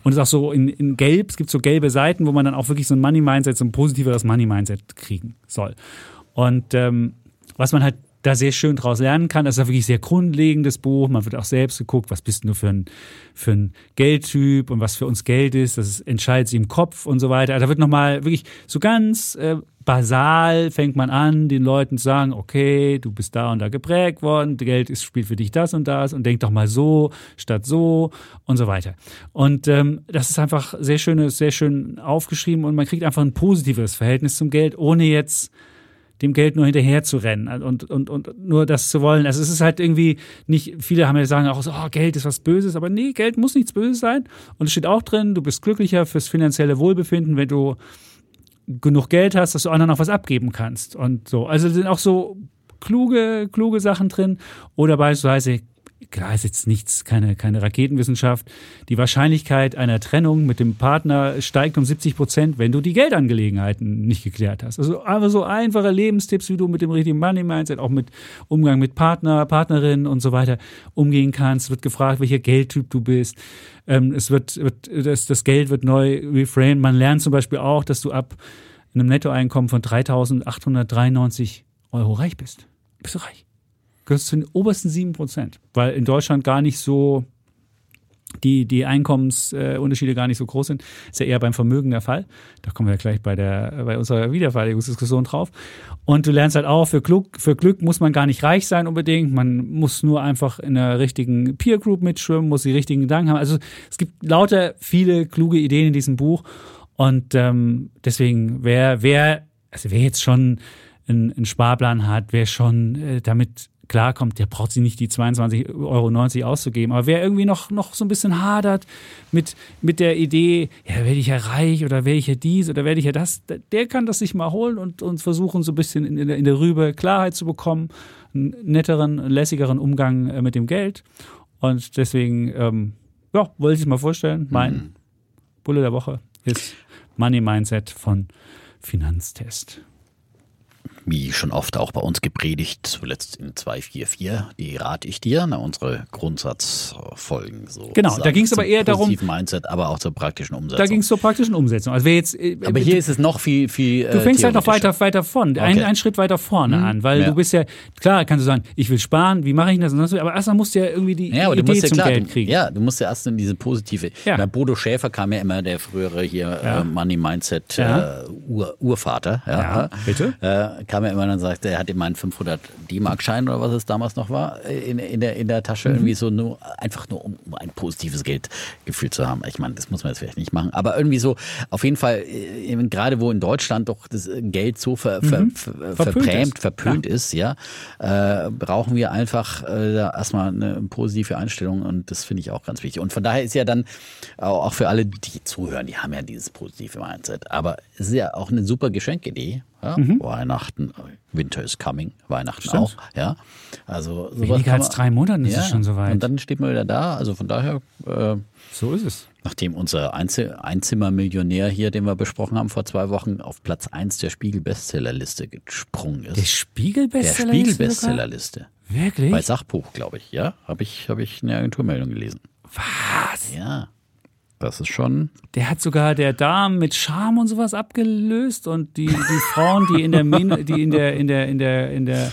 Und es ist auch so in, in gelb, es gibt so gelbe Seiten, wo man dann auch wirklich so ein Money-Mindset, so ein positiveres Money-Mindset kriegen soll. Und ähm, was man halt da sehr schön draus lernen kann, das ist ein wirklich sehr grundlegendes Buch. Man wird auch selbst geguckt, was bist du für ein, für ein Geldtyp und was für uns Geld ist. Das entscheidet sich im Kopf und so weiter. Da wird nochmal wirklich so ganz äh, basal fängt man an, den Leuten zu sagen, okay, du bist da und da geprägt worden, Geld ist, spielt für dich das und das und denk doch mal so statt so und so weiter. Und ähm, das ist einfach sehr schön, sehr schön aufgeschrieben und man kriegt einfach ein positives Verhältnis zum Geld, ohne jetzt dem Geld nur hinterher zu rennen und, und, und nur das zu wollen. Also es ist halt irgendwie nicht, viele haben ja sagen auch so, oh, Geld ist was Böses, aber nee, Geld muss nichts Böses sein. Und es steht auch drin, du bist glücklicher fürs finanzielle Wohlbefinden, wenn du genug Geld hast, dass du anderen auch was abgeben kannst. Und so. Also sind auch so kluge, kluge Sachen drin. Oder beispielsweise, klar ist jetzt nichts, keine, keine Raketenwissenschaft. Die Wahrscheinlichkeit einer Trennung mit dem Partner steigt um 70 Prozent, wenn du die Geldangelegenheiten nicht geklärt hast. Also aber so einfache Lebenstipps, wie du mit dem richtigen Money Mindset, auch mit Umgang mit Partner, Partnerin und so weiter umgehen kannst. Wird gefragt, welcher Geldtyp du bist. Ähm, es wird, wird das, das Geld wird neu reframed. Man lernt zum Beispiel auch, dass du ab einem Nettoeinkommen von 3.893 Euro reich bist. Bist du reich? Gehörst zu den obersten 7 Prozent, weil in Deutschland gar nicht so die, die Einkommensunterschiede gar nicht so groß sind. Ist ja eher beim Vermögen der Fall. Da kommen wir gleich bei, der, bei unserer Wiederverteidigungsdiskussion drauf. Und du lernst halt auch, für Glück, für Glück muss man gar nicht reich sein unbedingt. Man muss nur einfach in der richtigen Peer Group mitschwimmen, muss die richtigen Gedanken haben. Also es gibt lauter viele kluge Ideen in diesem Buch. Und ähm, deswegen, wer, wer, also wer jetzt schon einen, einen Sparplan hat, wer schon äh, damit klarkommt, der braucht sich nicht die 22,90 Euro auszugeben. Aber wer irgendwie noch, noch so ein bisschen hadert mit, mit der Idee, ja, werde ich ja reich oder werde ich ja dies oder werde ich ja das, der kann das sich mal holen und, und versuchen, so ein bisschen in, in, der, in der Rübe Klarheit zu bekommen, einen netteren, lässigeren Umgang äh, mit dem Geld. Und deswegen, ähm, ja, wollte ich es mal vorstellen. Mein Mhm. Bulle der Woche ist Money Mindset von Finanztest. Wie schon oft auch bei uns gepredigt, zuletzt in 244, die rate ich dir, na, unsere Grundsatzfolgen. So Genau, da ging's aber eher darum- Mindset, aber auch zur praktischen Umsetzung. Da ging es zur praktischen Umsetzung. Also wer jetzt, äh, aber hier ist es noch viel, viel. Du fängst halt noch weiter, weiter vorne, einen, Okay. einen Schritt weiter vorne Mhm. an, weil Ja. du bist ja, klar kannst du sagen, ich will sparen, wie mache ich das? Und das aber erstmal musst du ja irgendwie die Ja, aber du Idee musst ja zum klar, Geld kriegen. ja, du musst ja erst in diese positive. Ja. Bei Bodo Schäfer kam ja immer der frühere hier Ja. äh, Money Mindset äh, Ur, Urvater. Ja, Ja, bitte? Äh, kam ja immer und sagte, er hat immer einen 500 D-Mark-Schein oder was es damals noch war äh, in, in, der, in der Tasche Mhm. irgendwie so nur einfach nur um, um ein positives Geldgefühl zu haben. Ich meine, das muss man jetzt vielleicht nicht machen, aber irgendwie so auf jeden Fall äh, eben gerade wo in Deutschland doch das Geld so ver, ver, ver, Mhm. Verpönt verprämt, ist. verpönt ist, ja, äh, brauchen wir einfach äh, erstmal eine positive Einstellung und das finde ich auch ganz wichtig. Und von daher ist ja dann auch auch für alle, die zuhören, die haben ja dieses positive Mindset. Aber es ist ja auch eine super Geschenkidee. Ja? Weihnachten, Winter is coming, Weihnachten Mhm. Stimmt. auch. Ja, also Weniger als drei Monaten ist ja, es schon soweit. Und dann steht man wieder da. Also von daher. Äh, so ist es. Nachdem unser Einzimmermillionär hier, den wir besprochen haben vor zwei Wochen, auf Platz 1 der Spiegel-Bestsellerliste gesprungen ist. Der Spiegel der Bestseller. Spiegel-Bestsellerliste. Wirklich? Bei Sachbuch, glaube ich, ja. Habe ich, hab ich eine Agenturmeldung gelesen. Was? Ja. Das ist schon. Der hat sogar der Darm mit Charme und sowas abgelöst und die, die Frauen, die in der Min die in der in der in der in der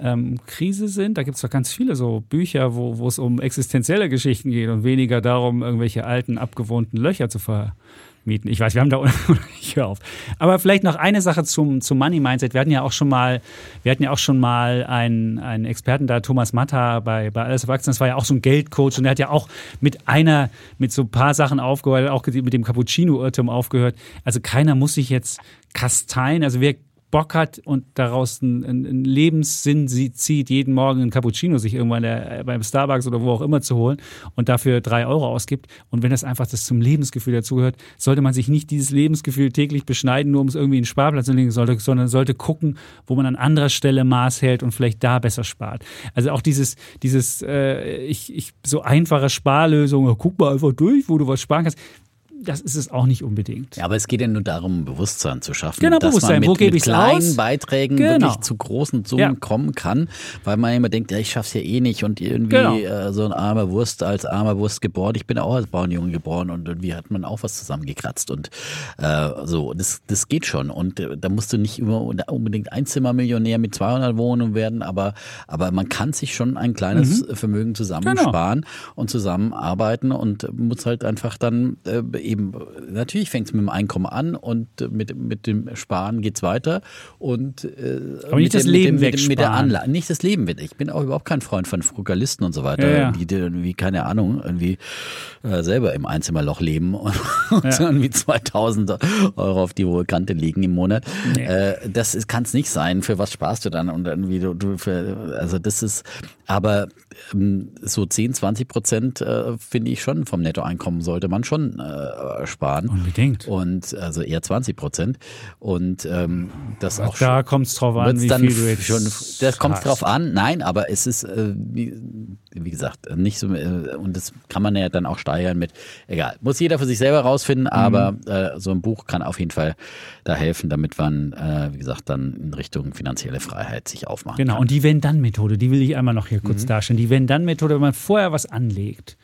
ähm, Krise sind, da gibt es doch ganz viele so Bücher, wo, es um existenzielle Geschichten geht und weniger darum, irgendwelche alten, abgewohnten Löcher zu vermieten. Ich weiß, wir haben da ich hör auf. Aber vielleicht noch eine Sache zum, zum Money Mindset. Wir hatten ja auch schon mal, wir hatten ja auch schon mal einen, einen Experten da, Thomas Matta bei, bei Alles Erwachsenen. Das war ja auch so ein Geldcoach und der hat ja auch mit einer, mit so ein paar Sachen aufgehört, auch mit dem Cappuccino-Irrtum aufgehört. Also keiner muss sich jetzt kasteien. Also wer Bock hat und daraus einen, einen Lebenssinn zieht, jeden Morgen einen Cappuccino sich irgendwann der, beim Starbucks oder wo auch immer zu holen und dafür drei Euro ausgibt. Und wenn das einfach das zum Lebensgefühl dazugehört, sollte man sich nicht dieses Lebensgefühl täglich beschneiden, nur um es irgendwie in den Sparplatz zu legen, sollte, sondern sollte gucken, wo man an anderer Stelle Maß hält und vielleicht da besser spart. Also auch dieses, dieses äh, ich, ich, so einfache Sparlösungen, guck mal einfach durch, wo du was sparen kannst das ist es auch nicht unbedingt. Ja, aber es geht ja nur darum, Bewusstsein zu schaffen. Genau, dass Bewusstsein. man mit, Wo gebe ich's kleinen aus? Beiträgen Genau. wirklich zu großen Summen Ja. kommen kann, weil man immer denkt, ja, ich schaff's ja eh nicht und irgendwie Genau. äh, so ein armer Wurst als armer Wurst geboren. Ich bin auch als Bauernjunge geboren und irgendwie hat man auch was zusammengekratzt und äh, so. Das, das geht schon und äh, da musst du nicht immer unbedingt Einzimmermillionär mit 200 Wohnungen werden, aber aber man kann sich schon ein kleines Mhm. Vermögen zusammensparen und zusammenarbeiten und muss halt einfach dann äh, eben, natürlich fängt es mit dem Einkommen an und mit, mit dem Sparen geht's weiter und äh, Aber nicht mit das dem, Leben mit, dem, mit, mit der wegsparen. Anlage, nicht das Leben weg. Ich bin auch überhaupt kein Freund von Frugalisten und so weiter, Ja, ja. die irgendwie, keine Ahnung, irgendwie äh, selber im Einzimmerloch leben und, und Ja. irgendwie 2000 Euro auf die hohe Kante liegen im Monat. Nee. Äh, das kann es nicht sein. Für was sparst du dann? Und irgendwie du, du für, also das ist, aber so 10, 20 Prozent äh, finde ich schon vom Nettoeinkommen sollte man schon äh, sparen. Unbedingt. Und also eher 20 Prozent. Und ähm, das auch da kommt es drauf an, wie viel du jetzt schon, das kommt hast. drauf an. Nein, aber es ist, äh, wie, wie gesagt, nicht so, äh, und das kann man ja dann auch steigern mit, egal, muss jeder für sich selber rausfinden, Mhm. aber äh, so ein Buch kann auf jeden Fall da helfen, damit man, äh, wie gesagt, dann in Richtung finanzielle Freiheit sich aufmachen Genau, kann. und die Wenn-Dann-Methode, die will ich einmal noch hier Mhm. kurz darstellen. Die Wenn-Dann-Methode, wenn man vorher was anlegt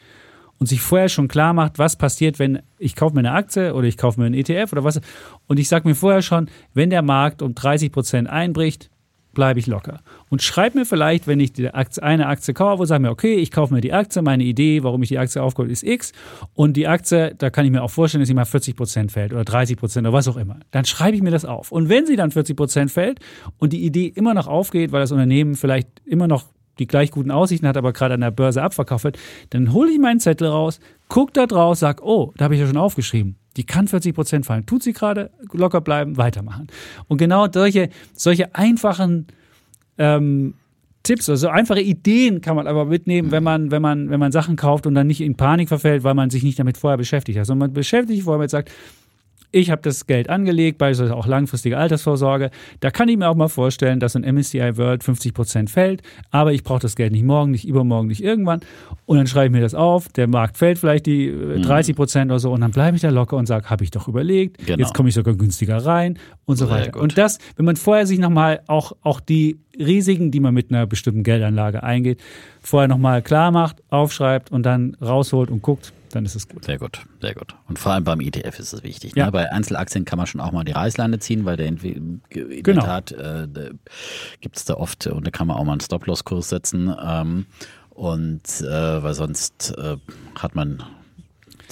und sich vorher schon klar macht, was passiert, wenn ich kaufe mir eine Aktie oder ich kaufe mir einen ETF oder was, und ich sage mir vorher schon, wenn der Markt um 30 Prozent einbricht, bleibe ich locker. Und schreib mir vielleicht, wenn ich die Aktie, eine Aktie kaufe, sag mir, okay, ich kaufe mir die Aktie, meine Idee, warum ich die Aktie aufkaufe, ist X. Und die Aktie, da kann ich mir auch vorstellen, dass sie mal 40 Prozent fällt oder 30 Prozent oder was auch immer. Dann schreibe ich mir das auf. Und wenn sie dann 40 Prozent fällt und die Idee immer noch aufgeht, weil das Unternehmen vielleicht immer noch die gleich guten Aussichten hat, aber gerade an der Börse abverkauft wird, dann hole ich meinen Zettel raus, guck da drauf, sag, oh, da habe ich ja schon aufgeschrieben. Die kann 40 Prozent fallen. Tut sie gerade, locker bleiben, weitermachen. Und genau solche, solche einfachen ähm, Tipps, also einfache Ideen kann man aber mitnehmen, wenn man, wenn man, wenn man Sachen kauft und dann nicht in Panik verfällt, weil man sich nicht damit vorher beschäftigt hat, sondern man beschäftigt sich vorher mit sagt, ich habe das Geld angelegt, beispielsweise auch langfristige Altersvorsorge. Da kann ich mir auch mal vorstellen, dass ein MSCI World 50 Prozent fällt, aber ich brauche das Geld nicht morgen, nicht übermorgen, nicht irgendwann. Und dann schreibe ich mir das auf. Der Markt fällt vielleicht die äh, 30 Prozent oder so und dann bleibe ich da locker und sage, habe ich doch überlegt. Genau. Jetzt komme ich sogar günstiger rein und so Sehr weiter. gut. Und das, wenn man vorher sich nochmal auch, auch die Risiken, die man mit einer bestimmten Geldanlage eingeht, vorher nochmal klar macht, aufschreibt und dann rausholt und guckt, dann ist es gut. Sehr gut, sehr gut. Und vor allem beim ETF ist es wichtig. Ja. Ne? Bei Einzelaktien kann man schon auch mal die Reißleine ziehen, weil der in, in der Genau. Tat äh, gibt es da oft und da kann man auch mal einen Stop-Loss-Kurs setzen. Ähm, und äh, weil sonst äh, hat man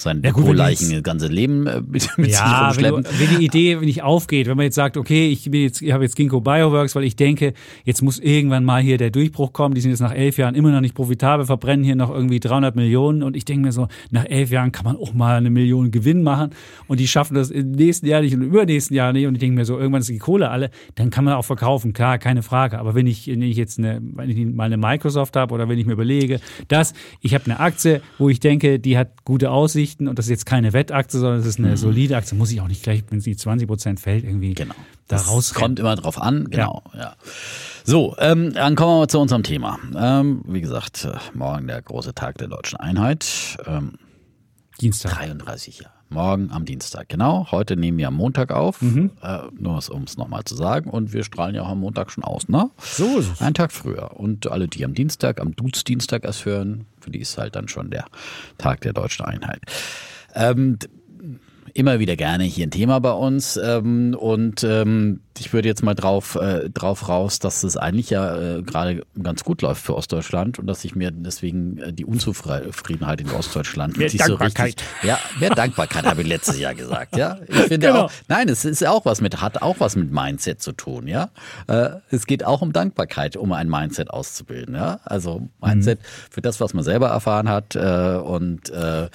sein Ja, Depotleichen das ganze Leben äh, mit, mit Ja, sich wenn, du, rumschleppen. wenn die Idee nicht aufgeht, wenn man jetzt sagt, okay, ich, bin jetzt, ich habe jetzt Ginkgo Bioworks, weil ich denke, jetzt muss irgendwann mal hier der Durchbruch kommen. Die sind jetzt nach elf Jahren immer noch nicht profitabel, verbrennen hier noch irgendwie 300 Millionen. Und ich denke mir so, nach elf Jahren kann man auch mal eine Million Gewinn machen. Und die schaffen das im nächsten Jahr nicht und im übernächsten Jahr nicht. Und ich denke mir so, irgendwann ist die Kohle alle. Dann kann man auch verkaufen, klar, keine Frage. Aber wenn ich, wenn ich jetzt eine, wenn ich mal eine Microsoft habe oder wenn ich mir überlege, dass ich habe eine Aktie, wo ich denke, die hat gute Aussichten und das ist jetzt keine Wettaktie, sondern es ist eine solide Aktie, muss ich auch nicht gleich, wenn sie 20 Prozent fällt, irgendwie Genau. da Das raus. kommt immer drauf an, genau. Ja. So, ähm, dann kommen wir mal zu unserem Thema. Ähm, wie gesagt, äh, morgen der große Tag der deutschen Einheit. Ähm, Dienstag. 33 Jahre. Morgen am Dienstag, genau. Heute nehmen wir am Montag auf, Mhm. äh, nur um es nochmal zu sagen. Und wir strahlen ja auch am Montag schon aus, ne? So ist es. Einen Tag früher. Und alle, die am Dienstag, am Dudes-Dienstag erst hören, für die ist halt dann schon der Tag der deutschen Einheit. Ähm, immer wieder gerne hier ein Thema bei uns. Ähm, und ähm, ich würde jetzt mal drauf, äh, drauf raus, dass es eigentlich ja äh, gerade ganz gut läuft für Ostdeutschland und dass ich mir deswegen äh, die Unzufriedenheit in Ostdeutschland Mehr sich so Dankbarkeit. richtig, ja, mehr Dankbarkeit habe ich letztes Jahr gesagt, ja. Ich finde Genau. auch, nein, es ist auch was mit, hat auch was mit Mindset zu tun, ja. Äh, es geht auch um Dankbarkeit, um ein Mindset auszubilden, ja. Also Mindset für das, was man selber erfahren hat äh, und äh,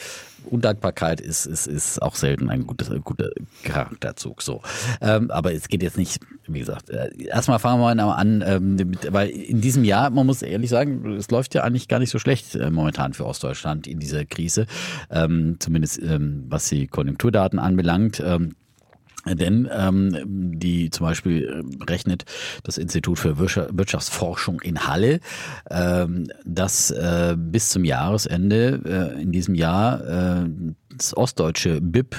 Undankbarkeit ist, ist, ist auch selten ein gutes, guter Charakterzug. So. Ähm, aber es geht jetzt nicht, wie gesagt, äh, erstmal fangen wir mal an, ähm, mit, weil in diesem Jahr, man muss ehrlich sagen, es läuft ja eigentlich gar nicht so schlecht äh, momentan für Ostdeutschland in dieser Krise, ähm, zumindest ähm, was die Konjunkturdaten anbelangt. Ähm, denn ähm, die zum Beispiel äh, rechnet das Institut für Wirtschaftsforschung in Halle, ähm, dass äh, bis zum Jahresende äh, in diesem Jahr äh, das ostdeutsche BIP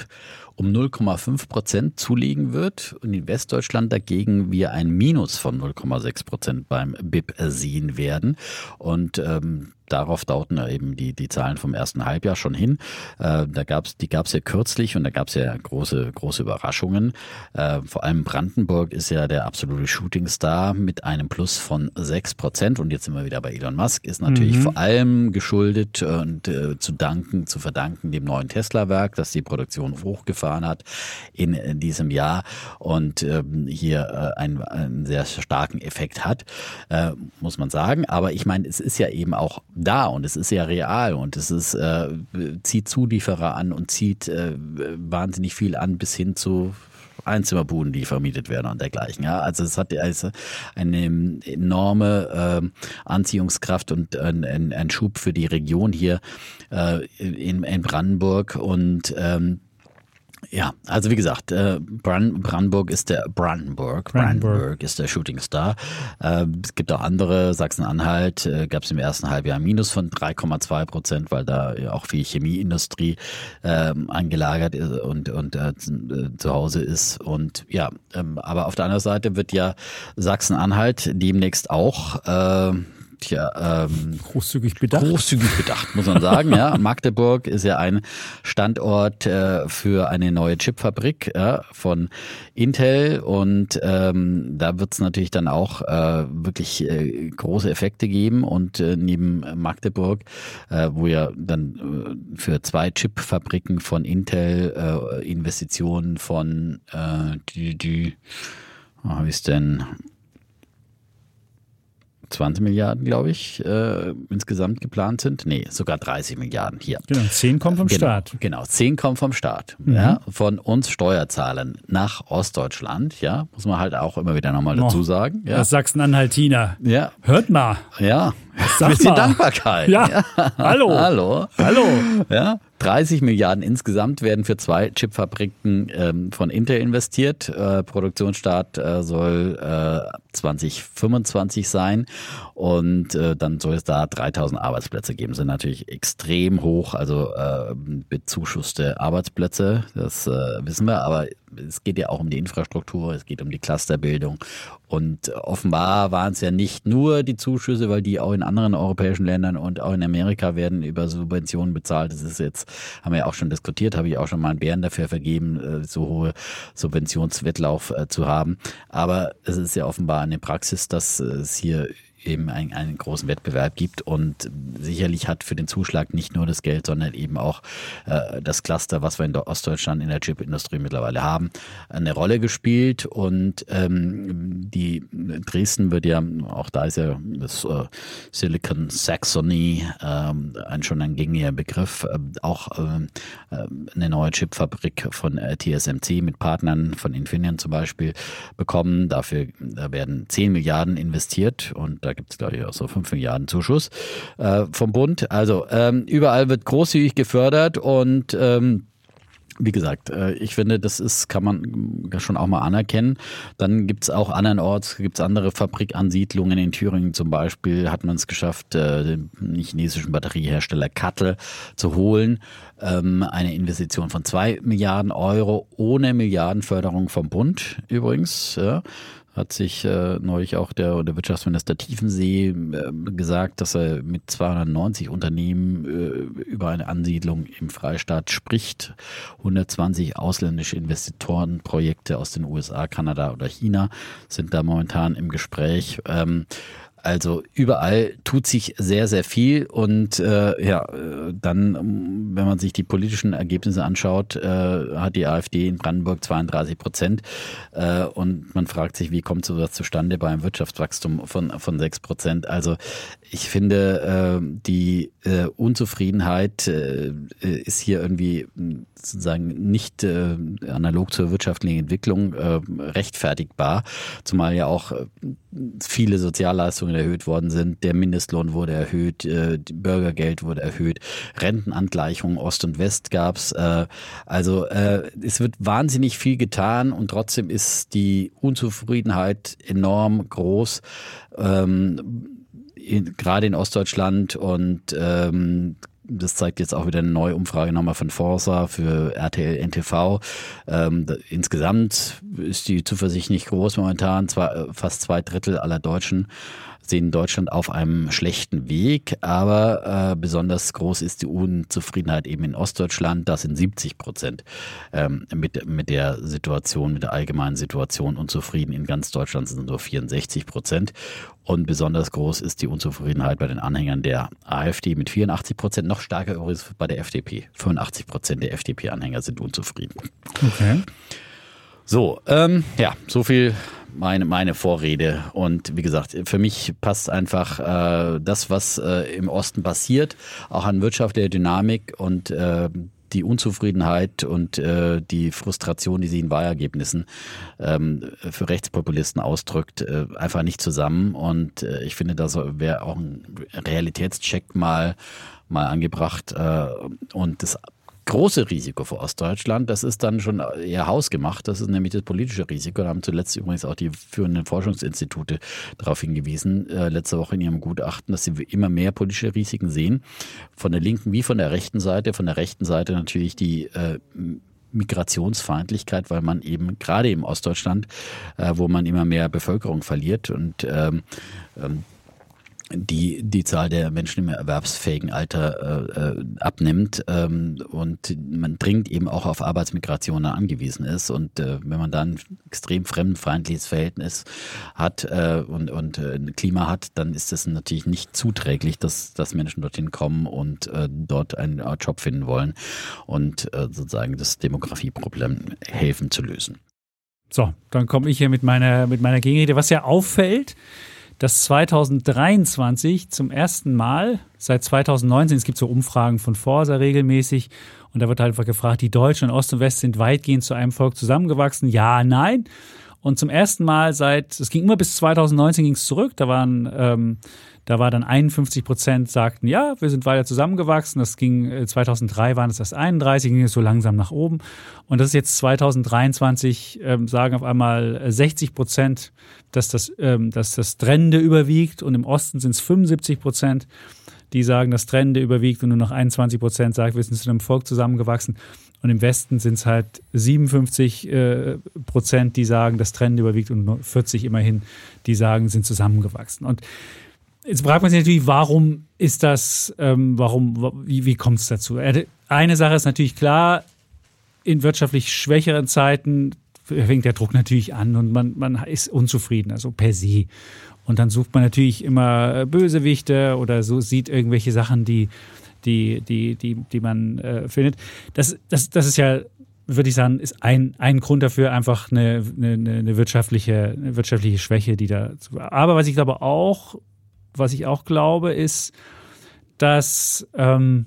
um 0,5 Prozent zulegen wird und in Westdeutschland dagegen wir ein Minus von 0,6 Prozent beim BIP sehen werden. Und ähm, darauf dauten eben die, die Zahlen vom ersten Halbjahr schon hin. Äh, da gab's, die gab es ja kürzlich und da gab es ja große, große Überraschungen. Äh, vor allem Brandenburg ist ja der absolute Shootingstar mit einem Plus von sechs Prozent. Und jetzt sind wir wieder bei Elon Musk, ist natürlich mhm. vor allem geschuldet und äh, zu danken, zu verdanken dem neuen Tesla-Werk, das die Produktion hochgefahren hat in, in diesem Jahr und ähm, hier äh, einen, einen sehr starken Effekt hat, äh, muss man sagen. Aber ich meine, es ist ja eben auch da und es ist ja real und es ist, äh, zieht Zulieferer an und zieht äh, wahnsinnig viel an bis hin zu Einzimmerbuden, die vermietet werden und dergleichen. Ja, also es hat also eine enorme äh, Anziehungskraft und ein, ein, Schub für die Region hier äh, in, in Brandenburg und ähm, ja, also wie gesagt, äh, Brandenburg ist der Brandenburg, Brandenburg ist der Shooting Star. Äh, es gibt auch andere, Sachsen-Anhalt äh, gab es im ersten Halbjahr ein Minus von 3,2 Prozent, weil da auch viel Chemieindustrie ähm, angelagert ist und, und zu Hause ist. Und ja, ähm, aber auf der anderen Seite wird ja Sachsen-Anhalt demnächst auch Tja, ähm, großzügig bedacht. Großzügig bedacht, muss man sagen. ja, Magdeburg ist ja ein Standort äh, für eine neue Chipfabrik ja, von Intel und ähm, da wird es natürlich dann auch äh, wirklich äh, große Effekte geben und äh, neben Magdeburg, äh, wo ja dann äh, für zwei Chipfabriken von Intel äh, Investitionen von äh, die, die, oh, wie ist denn 20 Milliarden, glaube ich, äh, insgesamt geplant sind. Nee, sogar 30 Milliarden hier. Genau, 10 kommen vom genau, Staat. Genau, 10 kommen vom Staat. Mhm. Ja, von uns Steuerzahlern nach Ostdeutschland, ja, muss man halt auch immer wieder nochmal dazu sagen. Ja. Das Sachsen-Anhaltiner. Ja. Hört mal. Ja, Sag bisschen mal. Dankbarkeit. Ja. ja. Hallo. Hallo. Hallo. Ja. 30 Milliarden insgesamt werden für zwei Chipfabriken ähm, von Intel investiert. Äh, Produktionsstart äh, soll äh, 2025 sein und äh, dann soll es da 3000 Arbeitsplätze geben. Sind natürlich extrem hoch, also äh, bezuschusste Arbeitsplätze, das äh, wissen wir, aber es geht ja auch um die Infrastruktur, es geht um die Clusterbildung. Und offenbar waren es ja nicht nur die Zuschüsse, weil die auch in anderen europäischen Ländern und auch in Amerika werden über Subventionen bezahlt. Das ist jetzt, haben wir ja auch schon diskutiert, habe ich auch schon mal einen Bären dafür vergeben, äh, so hohe Subventionswettlauf äh, zu haben. Aber es ist ja offenbar eine Praxis, dass es hier eben einen, einen großen Wettbewerb gibt. Und sicherlich hat für den Zuschlag nicht nur das Geld, sondern eben auch äh, das Cluster, was wir in Ostdeutschland in der Chipindustrie mittlerweile haben, eine Rolle gespielt. Und ähm, die Dresden wird ja, auch da ist ja das äh, Silicon Saxony ähm, ein schon ein gängiger Begriff, äh, auch ähm, äh, eine neue Chipfabrik von äh, TSMC mit Partnern von Infineon zum Beispiel bekommen. Dafür da werden 10 Milliarden investiert und da gibt es, glaube ich, auch so 5 Milliarden Zuschuss äh, vom Bund. Also ähm, überall wird großzügig gefördert und ähm, wie gesagt, äh, ich finde, das ist, kann man schon auch mal anerkennen. Dann gibt es auch andernorts, gibt es andere Fabrikansiedlungen in Thüringen zum Beispiel, hat man es geschafft, äh, den chinesischen Batteriehersteller Kattel zu holen. Ähm, eine Investition von zwei Milliarden Euro ohne Milliardenförderung vom Bund übrigens. Hat sich äh, neulich auch der, der Wirtschaftsminister Tiefensee äh, gesagt, dass er mit 290 Unternehmen äh, über eine Ansiedlung im Freistaat spricht. 120 ausländische Investorenprojekte aus den USA, Kanada oder China sind da momentan im Gespräch. Ähm, also überall tut sich sehr, sehr viel und äh, ja, dann, wenn man sich die politischen Ergebnisse anschaut, äh, hat die AfD in Brandenburg 32 Prozent äh, und man fragt sich, wie kommt sowas zustande bei einem Wirtschaftswachstum von, von 6 Prozent. Also ich finde, äh, die äh, Unzufriedenheit äh, ist hier irgendwie sozusagen nicht äh, analog zur wirtschaftlichen Entwicklung äh, rechtfertigbar, zumal ja auch äh, viele Sozialleistungen erhöht worden sind. Der Mindestlohn wurde erhöht, äh, Bürgergeld wurde erhöht, Rentenangleichungen Ost und West gab's. Äh, also äh, es wird wahnsinnig viel getan und trotzdem ist die Unzufriedenheit enorm groß. Ähm, in, gerade in Ostdeutschland und ähm, das zeigt jetzt auch wieder eine neue Umfrage nochmal von Forsa für RTL NTV. Ähm, insgesamt ist die Zuversicht nicht groß momentan. Zwar fast zwei Drittel aller Deutschen sehen Deutschland auf einem schlechten Weg, aber äh, besonders groß ist die Unzufriedenheit eben in Ostdeutschland. Das sind 70 Prozent ähm, mit, mit der Situation, mit der allgemeinen Situation unzufrieden. In ganz Deutschland sind nur 64 Prozent. Und besonders groß ist die Unzufriedenheit bei den Anhängern der AfD mit 84 Prozent. Noch stärker übrigens bei der FDP. 85 Prozent der FDP-Anhänger sind unzufrieden. Okay. So, ähm, ja, so viel meine, meine Vorrede. Und wie gesagt, für mich passt einfach äh, das, was äh, im Osten passiert, auch an wirtschaftlicher Dynamik und äh, die Unzufriedenheit und äh, die Frustration, die sie in Wahlergebnissen ähm, für Rechtspopulisten ausdrückt, äh, einfach nicht zusammen. Und äh, ich finde, das wäre auch ein Realitätscheck mal mal angebracht. Äh, und das große Risiko für Ostdeutschland, das ist dann schon eher hausgemacht. Das ist nämlich das politische Risiko. Da haben zuletzt übrigens auch die führenden Forschungsinstitute darauf hingewiesen, äh, letzte Woche in ihrem Gutachten, dass sie immer mehr politische Risiken sehen. Von der linken wie von der rechten Seite. Von der rechten Seite natürlich die äh, Migrationsfeindlichkeit, weil man eben gerade im Ostdeutschland, äh, wo man immer mehr Bevölkerung verliert und ähm, ähm, die die Zahl der Menschen im erwerbsfähigen Alter äh, äh, abnimmt ähm, und man dringend eben auch auf Arbeitsmigration angewiesen ist und äh, wenn man dann extrem fremdenfeindliches Verhältnis hat äh, und und äh, ein Klima hat, dann ist das natürlich nicht zuträglich, dass dass Menschen dorthin kommen und äh, dort einen Job finden wollen und äh, sozusagen das Demografieproblem helfen zu lösen. So, dann komme ich hier mit meiner mit meiner Gegenrede, was ja auffällt dass 2023 zum ersten Mal seit 2019, es gibt so Umfragen von Forsa regelmäßig, und da wird halt einfach gefragt, die Deutschen in Ost und West sind weitgehend zu einem Volk zusammengewachsen. Ja, nein. Und zum ersten Mal seit, es ging immer bis 2019 ging es zurück, da waren ähm, da war dann 51 Prozent sagten, ja, wir sind weiter zusammengewachsen. Das ging 2003 äh, waren es erst 31, ging es so langsam nach oben. Und das ist jetzt 2023 ähm, sagen auf einmal 60 Prozent, dass das, ähm, dass das Trennende überwiegt. Und im Osten sind es 75 Prozent, die sagen, das Trennende überwiegt. Und nur noch 21 Prozent sagen, wir sind zu einem Volk zusammengewachsen. Und im Westen sind es halt 57 äh, Prozent, die sagen, das Trennende überwiegt und nur 40 immerhin, die sagen, sind zusammengewachsen. Und Jetzt fragt man sich natürlich, warum ist das, ähm, warum, wie, wie kommt es dazu? Eine Sache ist natürlich klar, in wirtschaftlich schwächeren Zeiten fängt der Druck natürlich an und man, man ist unzufrieden, also per se. Und dann sucht man natürlich immer Bösewichte oder so sieht irgendwelche Sachen, die, die, die, die, die man äh, findet. Das, das, das ist ja, würde ich sagen, ist ein, ein Grund dafür, einfach eine, eine, eine, wirtschaftliche, eine wirtschaftliche Schwäche, die da. Aber was ich glaube auch was ich auch glaube, ist, dass ähm,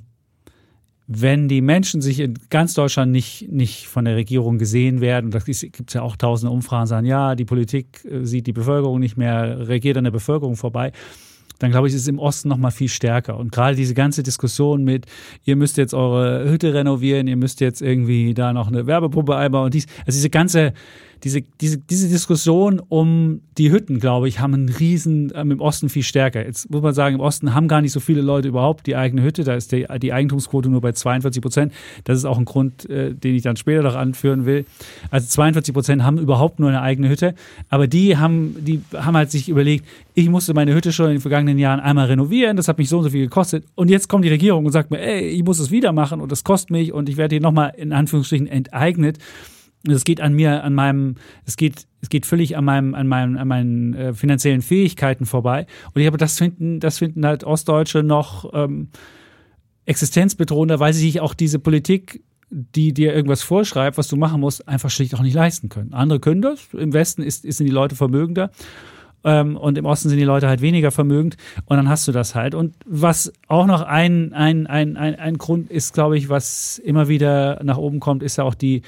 wenn die Menschen sich in ganz Deutschland nicht, nicht von der Regierung gesehen werden, da gibt es ja auch tausende Umfragen, sagen, ja, die Politik äh, sieht die Bevölkerung nicht mehr, regiert an der Bevölkerung vorbei, dann glaube ich, ist es im Osten noch mal viel stärker. Und gerade diese ganze Diskussion mit, ihr müsst jetzt eure Hütte renovieren, ihr müsst jetzt irgendwie da noch eine Werbepuppe einbauen und dies, also diese ganze, diese, diese, diese Diskussion um die Hütten, glaube ich, haben einen riesen, ähm, im Osten viel stärker. Jetzt muss man sagen, im Osten haben gar nicht so viele Leute überhaupt die eigene Hütte. Da ist die, die Eigentumsquote nur bei 42 Prozent. Das ist auch ein Grund, äh, den ich dann später noch anführen will. Also 42 Prozent haben überhaupt nur eine eigene Hütte. Aber die haben, die haben halt sich überlegt, ich musste meine Hütte schon in den vergangenen Jahren einmal renovieren. Das hat mich so und so viel gekostet. Und jetzt kommt die Regierung und sagt mir, ey, ich muss es wieder machen und das kostet mich und ich werde hier nochmal in Anführungsstrichen enteignet. Es geht an mir, an meinem, es geht, es geht völlig an meinem, an meinen, an meinen äh, finanziellen Fähigkeiten vorbei. Und ich habe das finden, das finden halt Ostdeutsche noch ähm, existenzbedrohender, weil sie sich auch diese Politik, die dir irgendwas vorschreibt, was du machen musst, einfach schlicht auch nicht leisten können. Andere können das. Im Westen ist sind die Leute vermögender. ähm, und im Osten sind die Leute halt weniger vermögend und dann hast du das halt. Und was auch noch ein, ein, ein, ein, ein Grund ist, glaube ich, was immer wieder nach oben kommt, ist ja auch die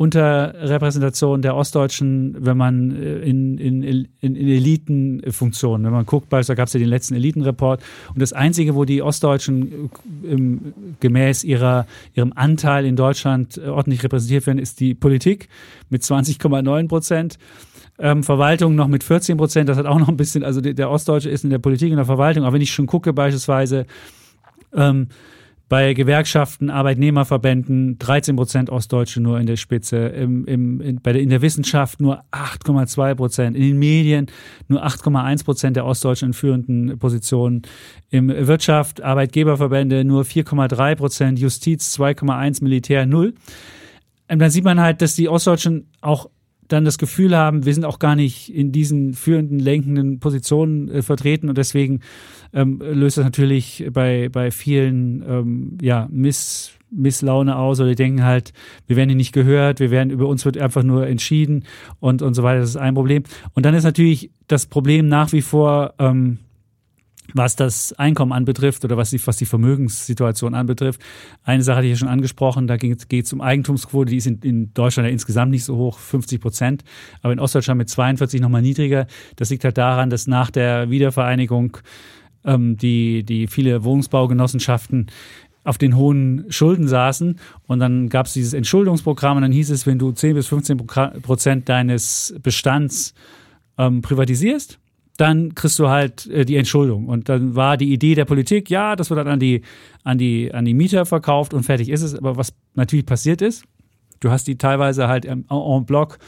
Unterrepräsentation der Ostdeutschen, wenn man äh, in, in, in, in Elitenfunktionen, wenn man guckt, da gab es ja den letzten Elitenreport. Und das Einzige, wo die Ostdeutschen äh, im, gemäß ihrer, ihrem Anteil in Deutschland äh, ordentlich repräsentiert werden, ist die Politik mit 20,9 Prozent. Ähm, Verwaltung noch mit 14 Prozent, das hat auch noch ein bisschen, also der Ostdeutsche ist in der Politik und der Verwaltung, aber wenn ich schon gucke beispielsweise, ähm, bei Gewerkschaften, Arbeitnehmerverbänden 13 Prozent Ostdeutsche nur in der Spitze, im, im, in, bei der, in der Wissenschaft nur 8,2 Prozent, in den Medien nur 8,1 Prozent der Ostdeutschen in führenden Positionen, im Wirtschaft, Arbeitgeberverbände nur 4,3 Prozent, Justiz 2,1, Militär 0. Und dann sieht man halt, dass die Ostdeutschen auch dann das Gefühl haben, wir sind auch gar nicht in diesen führenden, lenkenden Positionen äh, vertreten und deswegen ähm, löst das natürlich bei, bei vielen ähm, ja, Miss, Misslaune aus oder die denken halt, wir werden hier nicht gehört, wir werden, über uns wird einfach nur entschieden und, und so weiter. Das ist ein Problem. Und dann ist natürlich das Problem nach wie vor, ähm, was das Einkommen anbetrifft oder was die, was die Vermögenssituation anbetrifft. Eine Sache hatte ich ja schon angesprochen, da geht es um Eigentumsquote, die ist in, in, Deutschland ja insgesamt nicht so hoch, 50 Prozent, aber in Ostdeutschland mit 42 nochmal niedriger. Das liegt halt daran, dass nach der Wiedervereinigung ähm, die, die viele Wohnungsbaugenossenschaften auf den hohen Schulden saßen und dann gab es dieses Entschuldungsprogramm und dann hieß es, wenn du 10 bis 15 Prozent deines Bestands ähm, privatisierst, dann kriegst du halt äh, die Entschuldung. Und dann war die Idee der Politik, ja, das wird dann an die, an die, an die Mieter verkauft und fertig ist es. Aber was natürlich passiert ist, du hast die teilweise halt en, bloc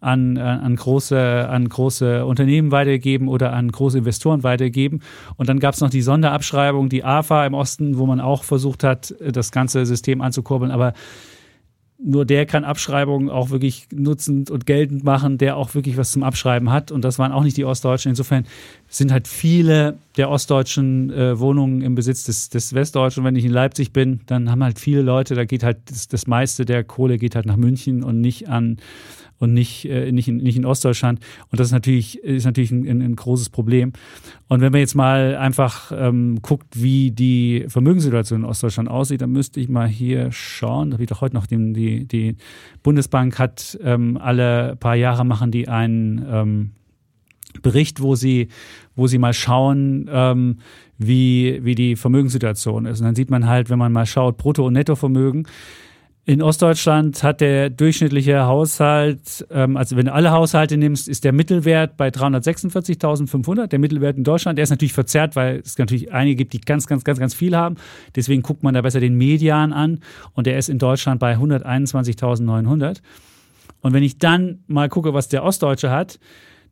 an, an, große, an große Unternehmen weitergegeben oder an große Investoren weitergegeben. Und dann gab es noch die Sonderabschreibung, die AFA im Osten, wo man auch versucht hat, das ganze System anzukurbeln. Aber nur der kann Abschreibungen auch wirklich nutzend und geltend machen, der auch wirklich was zum Abschreiben hat. Und das waren auch nicht die Ostdeutschen. Insofern sind halt viele der ostdeutschen äh, Wohnungen im Besitz des, des Westdeutschen. wenn ich in Leipzig bin, dann haben halt viele Leute, da geht halt das, das meiste der Kohle geht halt nach München und nicht an und nicht, äh, nicht, in, nicht in Ostdeutschland. Und das ist natürlich, ist natürlich ein, ein, großes Problem. Und wenn man jetzt mal einfach ähm, guckt, wie die Vermögenssituation in Ostdeutschland aussieht, dann müsste ich mal hier schauen. Da habe ich doch heute noch den, die, die Bundesbank hat ähm, alle paar Jahre machen die einen ähm, Bericht, wo sie, wo sie mal schauen, ähm, wie, wie die Vermögenssituation ist. Und dann sieht man halt, wenn man mal schaut, Brutto- und Nettovermögen, in Ostdeutschland hat der durchschnittliche Haushalt, ähm, also wenn du alle Haushalte nimmst, ist der Mittelwert bei 346.500. Der Mittelwert in Deutschland, der ist natürlich verzerrt, weil es natürlich einige gibt, die ganz, ganz, ganz, ganz viel haben. Deswegen guckt man da besser den Median an und der ist in Deutschland bei 121.900. Und wenn ich dann mal gucke, was der Ostdeutsche hat,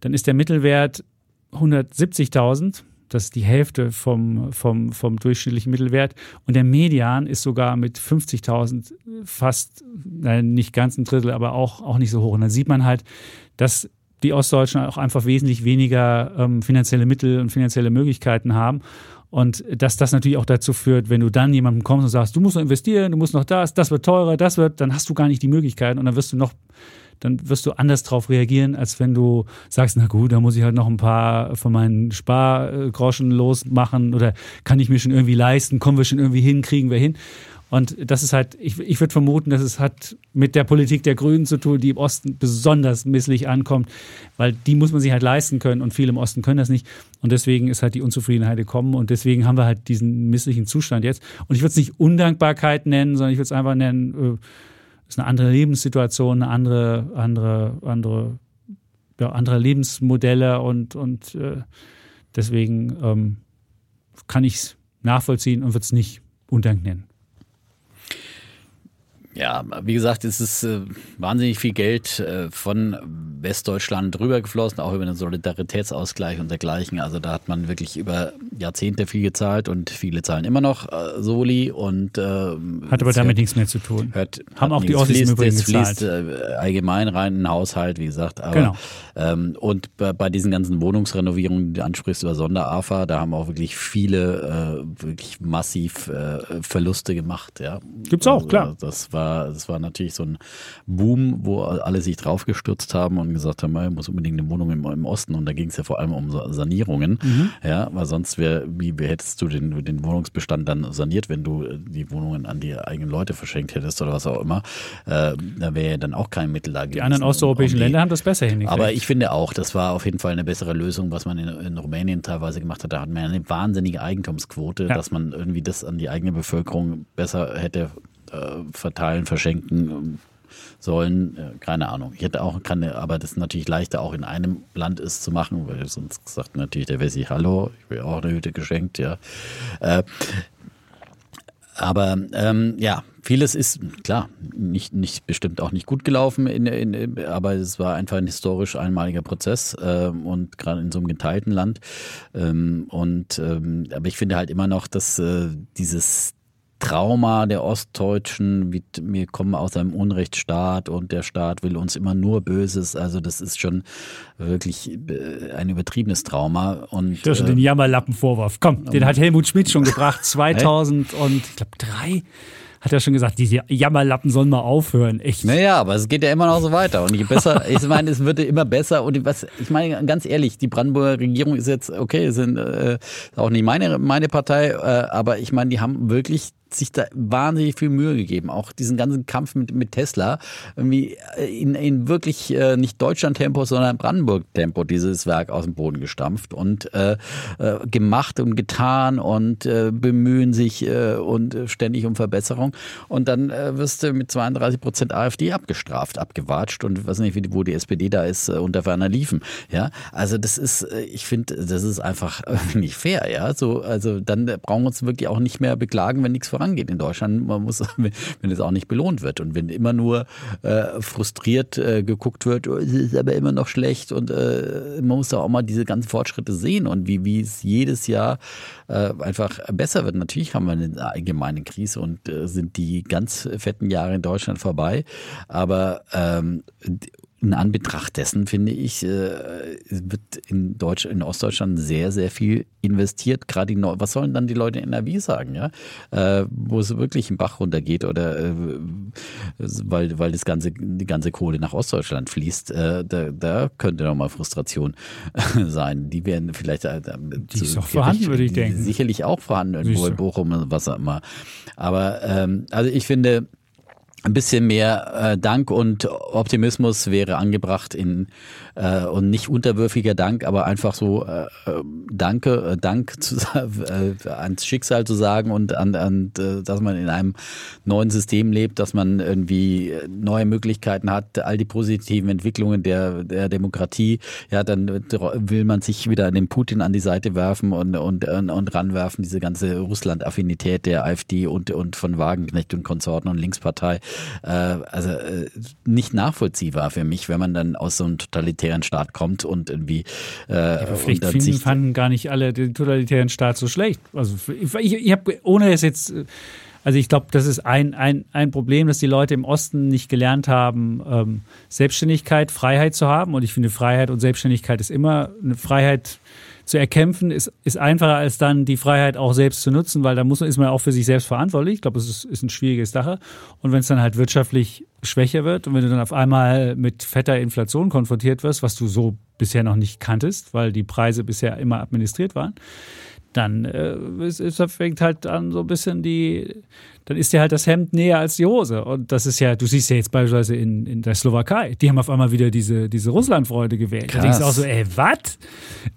dann ist der Mittelwert 170.000 das ist die Hälfte vom, vom, vom durchschnittlichen Mittelwert. Und der Median ist sogar mit 50.000 fast, nein, nicht ganz ein Drittel, aber auch, auch nicht so hoch. Und dann sieht man halt, dass die Ostdeutschen auch einfach wesentlich weniger ähm, finanzielle Mittel und finanzielle Möglichkeiten haben. Und dass das natürlich auch dazu führt, wenn du dann jemandem kommst und sagst, du musst noch investieren, du musst noch das, das wird teurer, das wird, dann hast du gar nicht die Möglichkeiten und dann wirst du noch dann wirst du anders drauf reagieren, als wenn du sagst, na gut, da muss ich halt noch ein paar von meinen Spargroschen losmachen oder kann ich mir schon irgendwie leisten, kommen wir schon irgendwie hin, kriegen wir hin. Und das ist halt, ich, ich würde vermuten, dass es hat mit der Politik der Grünen zu tun, die im Osten besonders misslich ankommt, weil die muss man sich halt leisten können und viele im Osten können das nicht. Und deswegen ist halt die Unzufriedenheit gekommen und deswegen haben wir halt diesen misslichen Zustand jetzt. Und ich würde es nicht Undankbarkeit nennen, sondern ich würde es einfach nennen, äh, ist eine andere Lebenssituation, eine andere, andere, andere, ja, andere Lebensmodelle und, und äh, deswegen ähm, kann ich es nachvollziehen und würde es nicht Undank nennen. Ja, wie gesagt, es ist äh, wahnsinnig viel Geld äh, von Westdeutschland rübergeflossen, auch über den Solidaritätsausgleich und dergleichen. Also da hat man wirklich über Jahrzehnte viel gezahlt und viele zahlen immer noch äh, Soli und äh, hat aber damit hört, nichts mehr zu tun. Hört, Haben auch die Ossis fließt, übrigens fließt äh, allgemein rein in den Haushalt, wie gesagt. Aber, genau. Ähm, und bei, bei, diesen ganzen Wohnungsrenovierungen, die du ansprichst über Sonder-AFA, da haben auch wirklich viele äh, wirklich massiv Verluste gemacht. Ja. Gibt's auch, also, klar. Das war war, das war natürlich so ein Boom, wo alle sich draufgestürzt haben und gesagt haben, man muss unbedingt eine Wohnung im, im Osten. Und da ging es ja vor allem um Sanierungen. Mhm. Ja, weil sonst wäre, wie, wie hättest du den, den Wohnungsbestand dann saniert, wenn du die Wohnungen an die eigenen Leute verschenkt hättest oder was auch immer? Äh, da wäre ja dann auch kein Mittel da gewesen. Die anderen osteuropäischen um die, Länder haben das besser hingekriegt. Aber ich finde auch, das war auf jeden Fall eine bessere Lösung, was man in, in Rumänien teilweise gemacht hat. Da hat man eine wahnsinnige Eigentumsquote, ja. dass man irgendwie das an die eigene Bevölkerung besser hätte äh, verteilen, verschenken sollen. Äh, keine Ahnung. Ich hätte auch keine, aber das ist natürlich leichter auch in einem Land ist zu machen, weil sonst sagt natürlich der Wessi, hallo, ich will auch eine Hütte geschenkt, ja. Äh, aber ähm, ja, vieles ist klar nicht, nicht bestimmt auch nicht gut gelaufen, in, in, aber es war einfach ein historisch einmaliger Prozess äh, und gerade in so einem geteilten Land. Ähm, und ähm, aber ich finde halt immer noch, dass äh, dieses Trauma der Ostdeutschen, wie, wir kommen aus einem Unrechtsstaat und der Staat will uns immer nur Böses. Also das ist schon wirklich äh, ein übertriebenes Trauma. Und, das ist äh, den Jammerlappenvorwurf. Komm, den hat Helmut Schmidt schon gebracht, 2000 und ich glaube drei hat er schon gesagt, diese Jammerlappen sollen mal aufhören, echt. Naja, aber es geht ja immer noch so weiter. Und je besser, ich meine, es wird immer besser. Und was, ich meine, ganz ehrlich, die Brandenburger Regierung ist jetzt, okay, sind äh, auch nicht meine, meine Partei, äh, aber ich meine, die haben wirklich sich da wahnsinnig viel Mühe gegeben. Auch diesen ganzen Kampf mit, mit Tesla, irgendwie äh, in, in wirklich äh, nicht Deutschland-Tempo, sondern Brandenburg-Tempo dieses Werk aus dem Boden gestampft und äh, äh, gemacht und getan und äh, bemühen sich äh, und ständig um Verbesserung. Und dann äh, wirst du mit 32 Prozent AfD abgestraft, abgewatscht und weiß nicht, wo die SPD da ist, äh, unter Werner Liefen. Ja, also das ist, äh, ich finde, das ist einfach nicht fair. Ja, so, also dann brauchen wir uns wirklich auch nicht mehr beklagen, wenn nichts vorangeht in Deutschland. Man muss, wenn es auch nicht belohnt wird und wenn immer nur äh, frustriert äh, geguckt wird, oh, es ist aber immer noch schlecht und äh, man muss da auch mal diese ganzen Fortschritte sehen und wie, wie es jedes Jahr äh, einfach besser wird. Natürlich haben wir eine allgemeine Krise und äh, sind die ganz fetten Jahre in Deutschland vorbei, aber ähm, in Anbetracht dessen finde ich, äh, wird in Deutsch, in Ostdeutschland sehr, sehr viel investiert. Gerade die, was sollen dann die Leute in NRW sagen, ja? Äh, wo es wirklich im Bach runtergeht oder äh, weil, weil das ganze, die ganze Kohle nach Ostdeutschland fließt, äh, da, da könnte noch mal Frustration sein. Die werden vielleicht äh, die ist auch vorhanden, würde ich denken. Sicherlich auch vorhanden, irgendwo in Bochum, was auch immer. Aber ähm, also ich finde, ein bisschen mehr äh, Dank und Optimismus wäre angebracht in äh, und nicht unterwürfiger Dank, aber einfach so äh, äh Danke, äh, Dank zu, äh, ans Schicksal zu sagen und an, an äh, dass man in einem neuen System lebt, dass man irgendwie neue Möglichkeiten hat, all die positiven Entwicklungen der, der Demokratie, ja, dann will man sich wieder an den Putin an die Seite werfen und, und, und ranwerfen, diese ganze Russland-Affinität der AfD und, und von Wagenknecht und Konsorten und Linkspartei. Äh, also äh, nicht nachvollziehbar für mich, wenn man dann aus so einem totalitären Staat kommt und irgendwie äh, ja, vielleicht finden, sich fanden gar nicht alle den totalitären Staat so schlecht. Also ich, ich habe ohne es jetzt also ich glaube, das ist ein, ein, ein Problem, dass die Leute im Osten nicht gelernt haben, ähm, Selbstständigkeit, Freiheit zu haben. Und ich finde, Freiheit und Selbstständigkeit ist immer eine Freiheit, zu erkämpfen, ist, ist einfacher als dann die Freiheit auch selbst zu nutzen, weil da muss man, ist man auch für sich selbst verantwortlich. Ich glaube, es ist, ist ein schwieriges Sache. Und wenn es dann halt wirtschaftlich schwächer wird und wenn du dann auf einmal mit fetter Inflation konfrontiert wirst, was du so bisher noch nicht kanntest, weil die Preise bisher immer administriert waren, dann äh, es, es fängt halt an so ein bisschen die, dann ist dir halt das Hemd näher als die Hose. Und das ist ja, du siehst ja jetzt beispielsweise in, in der Slowakei, die haben auf einmal wieder diese, diese Russlandfreude gewählt. Krass. Da denkst du auch so, ey, was?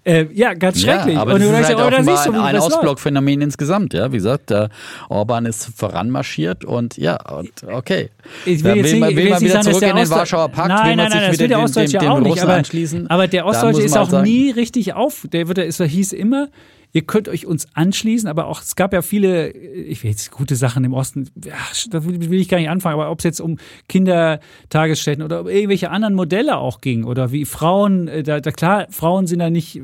Äh, ja, ganz schrecklich. Ja, aber und das ist halt ja, oh, siehst du, ein, ein Ostblock-Phänomen insgesamt. Ja, wie gesagt, der Orban ist voranmarschiert und ja, und okay. Ich will, jetzt will, nicht, will, will man wieder zurück in den Warschauer Pakt, nein, nein, nein, das will der Ostdeutsche ja auch nicht, aber, aber der Ostdeutsche ist auch sagen, nie richtig auf. Der, wird, der hieß immer, Ihr könnt euch uns anschließen, aber auch es gab ja viele, ich will jetzt gute Sachen im Osten, ja, da will ich gar nicht anfangen, aber ob es jetzt um Kindertagesstätten oder irgendwelche anderen Modelle auch ging oder wie Frauen, äh, da, da klar, Frauen sind da nicht,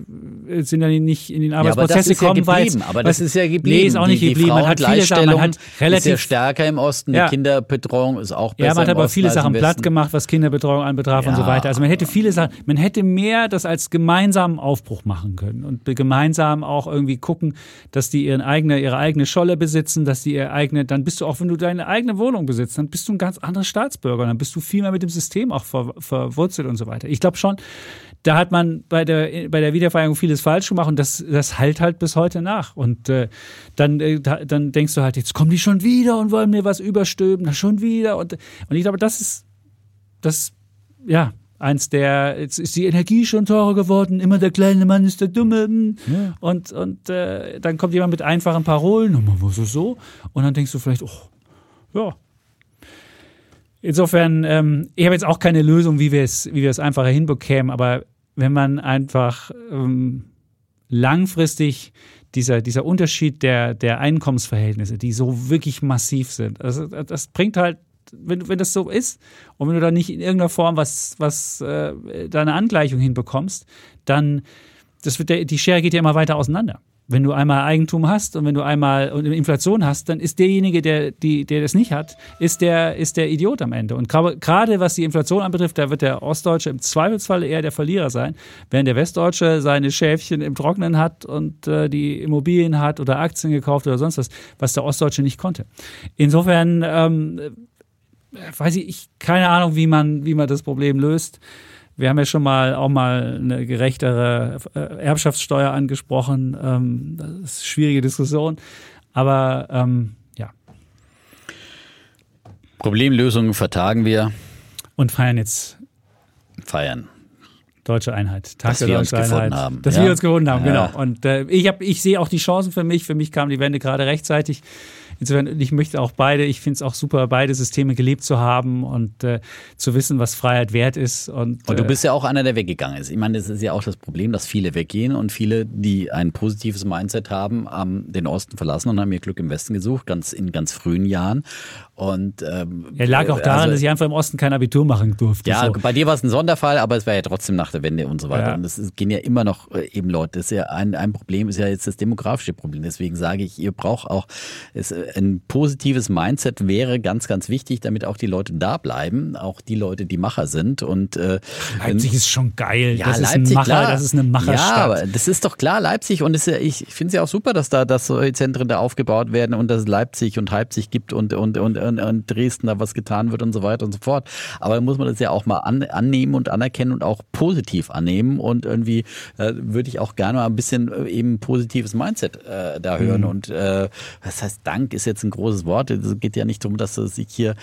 äh, sind da nicht in den Arbeitsprozesse ja, gekommen, ja weil aber das ist ja geblieben. Nee, ist auch nicht die, geblieben. Die man hat viele Sachen, man hat relativ ist ja stärker im Osten. Ja. Die Kinderbetreuung ist auch besser. Ja, man hat aber viele Sachen platt gemacht, was Kinderbetreuung anbetraf ja. und so weiter. Also man hätte viele Sachen, man hätte mehr das als gemeinsamen Aufbruch machen können und gemeinsam auch irgendwie gucken, dass die ihren eigene, ihre eigene Scholle besitzen, dass die ihre eigene, dann bist du auch, wenn du deine eigene Wohnung besitzt, dann bist du ein ganz anderer Staatsbürger, dann bist du viel mehr mit dem System auch ver, verwurzelt und so weiter. Ich glaube schon, da hat man bei der, bei der Wiedervereinigung vieles falsch gemacht und das, das halt halt bis heute nach. Und äh, dann, äh, dann denkst du halt, jetzt kommen die schon wieder und wollen mir was überstülpen, schon wieder. Und, und ich glaube, das ist, das, ja, eins der, jetzt ist die Energie schon teurer geworden, immer der kleine Mann ist der Dumme. Hm. Ja. Und, und äh, dann kommt jemand mit einfachen Parolen, und man muss es so. Und dann denkst du vielleicht, oh, ja. Insofern, ähm, ich habe jetzt auch keine Lösung, wie wir es, wie wir es einfacher hinbekämen, aber wenn man einfach ähm, langfristig dieser, dieser Unterschied der, der Einkommensverhältnisse, die so wirklich massiv sind, also das bringt halt, wenn, wenn das so ist und wenn du da nicht in irgendeiner Form was, was äh, da eine Angleichung hinbekommst, dann das wird der, die Schere geht ja immer weiter auseinander wenn du einmal Eigentum hast und wenn du einmal Inflation hast, dann ist derjenige, der, die, der das nicht hat, ist der, ist der Idiot am Ende. Und gerade was die Inflation anbetrifft, da wird der Ostdeutsche im Zweifelsfall eher der Verlierer sein, während der Westdeutsche seine Schäfchen im Trocknen hat und äh, die Immobilien hat oder Aktien gekauft oder sonst was, was der Ostdeutsche nicht konnte. Insofern ähm, weiß ich, ich keine Ahnung, wie man, wie man das Problem löst. Wir haben ja schon mal auch mal eine gerechtere äh, Erbschaftssteuer angesprochen. Ähm, das ist eine schwierige Diskussion. Aber ähm, ja. Problemlösungen vertagen wir. Und feiern jetzt. Feiern. Deutsche Einheit. Tag dass der wir uns Einheit. gefunden haben. Dass ja. wir uns gefunden haben, ja. genau. Und äh, ich, hab, ich sehe auch die Chancen für mich. Für mich kam die Wende gerade rechtzeitig. Insofern, ich möchte auch beide, ich finde es auch super, beide Systeme gelebt zu haben und äh, zu wissen, was Freiheit wert ist. Und, und du äh, bist ja auch einer, der weggegangen ist. Ich meine, das ist ja auch das Problem, dass viele weggehen und viele, die ein positives Mindset haben, haben den Osten verlassen und haben ihr Glück im Westen gesucht, ganz in ganz frühen Jahren. Und ähm, er lag auch daran, also, dass ich einfach im Osten kein Abitur machen durfte. Ja, so. bei dir war es ein Sonderfall, aber es war ja trotzdem nach der Wende und so weiter. Ja. Und es gehen ja immer noch äh, eben Leute. Das ist ja ein, ein Problem, ist ja jetzt das demografische Problem. Deswegen sage ich, ihr braucht auch es, ein positives Mindset wäre ganz, ganz wichtig, damit auch die Leute da bleiben, auch die Leute, die Macher sind. Und äh, Leipzig ist schon geil. Ja, das Leipzig, ist Macher, klar. das ist eine Macherstadt. Ja, aber das ist doch klar, Leipzig. Und ja, ich finde es ja auch super, dass da dass solche Zentren da aufgebaut werden und dass es Leipzig und Leipzig gibt und, und, und, und, und Dresden da was getan wird und so weiter und so fort. Aber da muss man das ja auch mal an, annehmen und anerkennen und auch positiv annehmen. Und irgendwie äh, würde ich auch gerne mal ein bisschen äh, eben positives Mindset äh, da hören. Mhm. Und äh, was heißt Dank ist jetzt ein großes Wort. Es geht ja nicht darum, dass du sich hier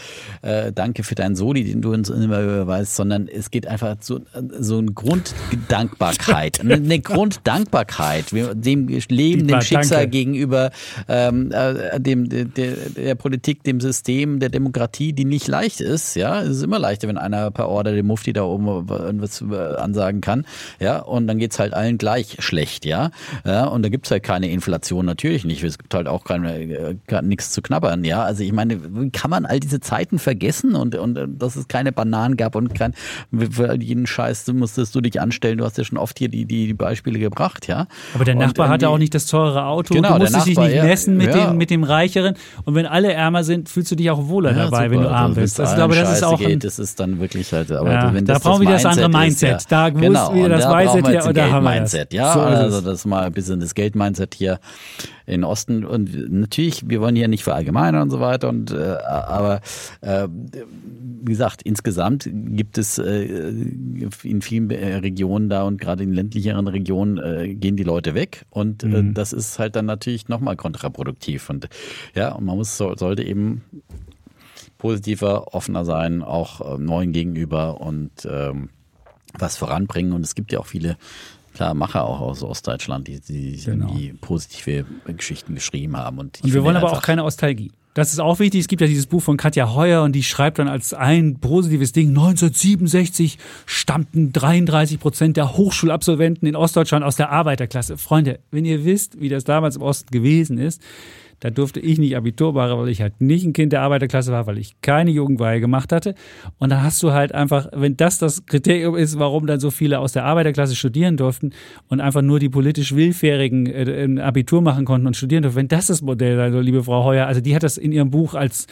äh, Danke für deinen Soli, den du uns immer überweist, sondern es geht einfach so, so eine Grunddankbarkeit. eine Grunddankbarkeit dem Leben, dem Schicksal danke. gegenüber ähm, äh, dem, der, der Politik, dem System, der Demokratie die nicht leicht ist. Ja, es ist immer leichter, wenn einer per Order dem Mufti da oben irgendwas ansagen kann. Ja, und dann geht's halt allen gleich schlecht. Ja, ja und da gibt's halt keine Inflation natürlich nicht. Es gibt halt auch keine, äh, nichts zu knabbern. Ja, also ich meine, wie kann man all diese Zeiten vergessen und und äh, dass es keine Bananen gab und kein für jeden Scheiß musstest du dich anstellen. Du hast ja schon oft hier die die, die Beispiele gebracht. Ja, aber der Nachbar hatte auch nicht das teure Auto. Genau, du musstest Nachbar, dich nicht messen mit ja. dem mit dem Reicheren. Und wenn alle ärmer sind, fühlst du dich auch wohler ja, dabei, super. wenn du arm also, bist. Also ich glaube, das ist auch ein, das ist dann wirklich halt. Aber ja, wenn das da brauchen wir das andere Mindset. Ist, ja, da genau, muss wieder das da Mindset haben wir das. Ja, so also das mal ein bisschen das Geld-Mindset hier in Osten und natürlich, wir wollen hier nicht verallgemeinern und so weiter und äh, aber äh, wie gesagt, insgesamt gibt es äh, in vielen äh, Regionen da und gerade in ländlicheren Regionen äh, gehen die Leute weg und äh, mhm. das ist halt dann natürlich nochmal kontraproduktiv und ja, und man muss sollte eben positiver, offener sein, auch äh, neuen gegenüber und ähm, was voranbringen. Und es gibt ja auch viele klar Macher auch aus Ostdeutschland, die, die genau. irgendwie positive Geschichten geschrieben haben. Und, und wir wollen aber auch keine Nostalgie. Das ist auch wichtig. Es gibt ja dieses Buch von Katja Heuer und die schreibt dann als ein positives Ding, 1967 stammten 33 Prozent der Hochschulabsolventen in Ostdeutschland aus der Arbeiterklasse. Freunde, wenn ihr wisst, wie das damals im Osten gewesen ist, Da durfte ich nicht Abitur machen, weil ich halt nicht ein Kind der Arbeiterklasse war, weil ich keine Jugendweihe gemacht hatte. Und da hast du halt einfach, wenn das das Kriterium ist, warum dann so viele aus der Arbeiterklasse studieren durften und einfach nur die politisch Willfährigen äh, ein Abitur machen konnten und studieren durften, wenn das das Modell sei, so liebe Frau Heuer, also die hat das in ihrem Buch als,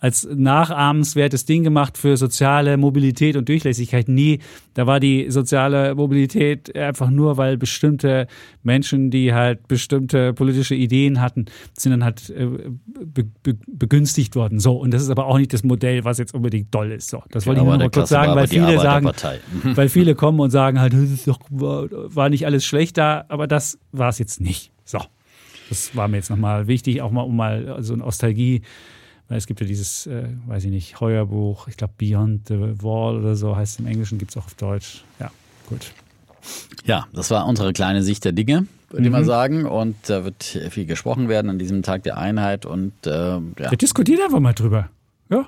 als nachahmenswertes Ding gemacht für soziale Mobilität und Durchlässigkeit. Nee, da war die soziale Mobilität einfach nur, weil bestimmte Menschen, die halt bestimmte politische Ideen hatten, sind dann halt äh, be, be, begünstigt worden. So, und das ist aber auch nicht das Modell, was jetzt unbedingt doll ist. So, das wollte ich nur mal kurz sagen, weil viele sagen, weil viele kommen und sagen halt, das ist doch, war nicht alles schlecht da, aber das war es jetzt nicht. So, das war mir jetzt nochmal wichtig, auch mal um mal so eine Nostalgie weil es gibt ja dieses, äh, weiß ich nicht, Heuerbuch, ich glaube Beyond the Wall oder so heißt es im Englischen, gibt es auch auf Deutsch. Ja, gut. Ja, das war unsere kleine Sicht der Dinge, würde mhm. ich mal sagen. Und da wird viel gesprochen werden an diesem Tag der Einheit. Und äh, ja. Wir diskutieren einfach mal drüber. Ja.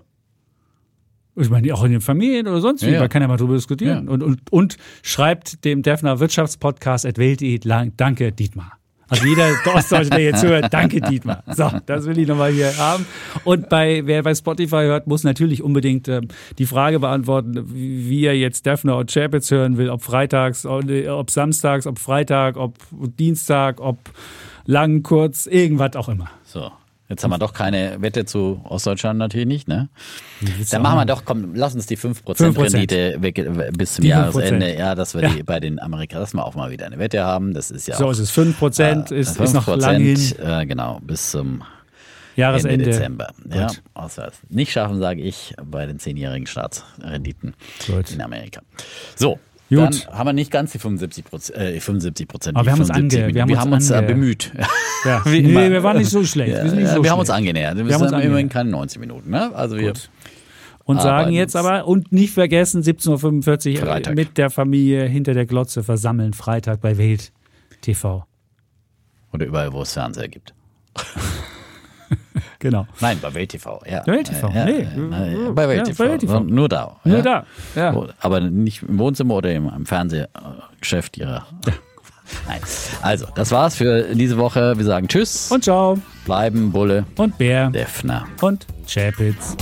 Ich meine, auch in den Familien oder sonst wie, ja, man kann ja mal drüber diskutieren. Ja. Und, und, und schreibt dem Defner Wirtschaftspodcast at Welt.de Danke, Dietmar. Also jeder Ostdeutsche, der jetzt hört, danke Dietmar. So, das will ich nochmal hier haben. Und bei wer bei Spotify hört, muss natürlich unbedingt äh, die Frage beantworten, wie er jetzt Defner und Chapitz hören will, ob freitags, ob samstags, ob Freitag, ob Dienstag, ob lang, kurz, irgendwas auch immer. So. Jetzt haben wir doch keine Wette zu Ostdeutschland natürlich nicht, ne? Dann machen wir doch, komm, lass uns die 5%, 5%. Rendite weg, äh, bis zum die Jahresende. Ja, dass wir ja. die bei den Amerikanern, dass wir auch mal wieder eine Wette haben. Das ist ja So auch, ist es. 5% äh, ist, 5%, ist noch lang hin. Äh, genau, bis zum Jahresende. Ende Dezember. Ja, außer nicht schaffen, sage ich, bei den zehnjährigen Staatsrenditen Gut. in Amerika. So, Gut. Dann haben wir nicht ganz die 75 Prozent. Äh, 75 Prozent. Aber wir haben uns, ange wir haben wir haben uns, uns bemüht. Ja. nee, wir waren nicht so schlecht. Ja, wir, nicht so wir schlecht. haben uns angenähert. Wir, wir haben uns immerhin keine 90 Minuten. Ne? Also wir und sagen jetzt aber, und nicht vergessen, 17.45 Uhr äh, mit der Familie hinter der Glotze versammeln, Freitag bei Welt TV. Oder überall, wo es Fernseher gibt. Genau. Nein, bei Welt TV, ja. Bei Welt TV, ja, nee. Ja, bei Welt TV. Ja, bei TV. Nur da. Nur da, ja. Aber nicht im Wohnzimmer oder im, Fernsehgeschäft ihrer. Nein. Also, das war's für diese Woche. Wir sagen Tschüss. Und ciao. Bleiben Bulle. Und Bär. Defner. Und Chapitz.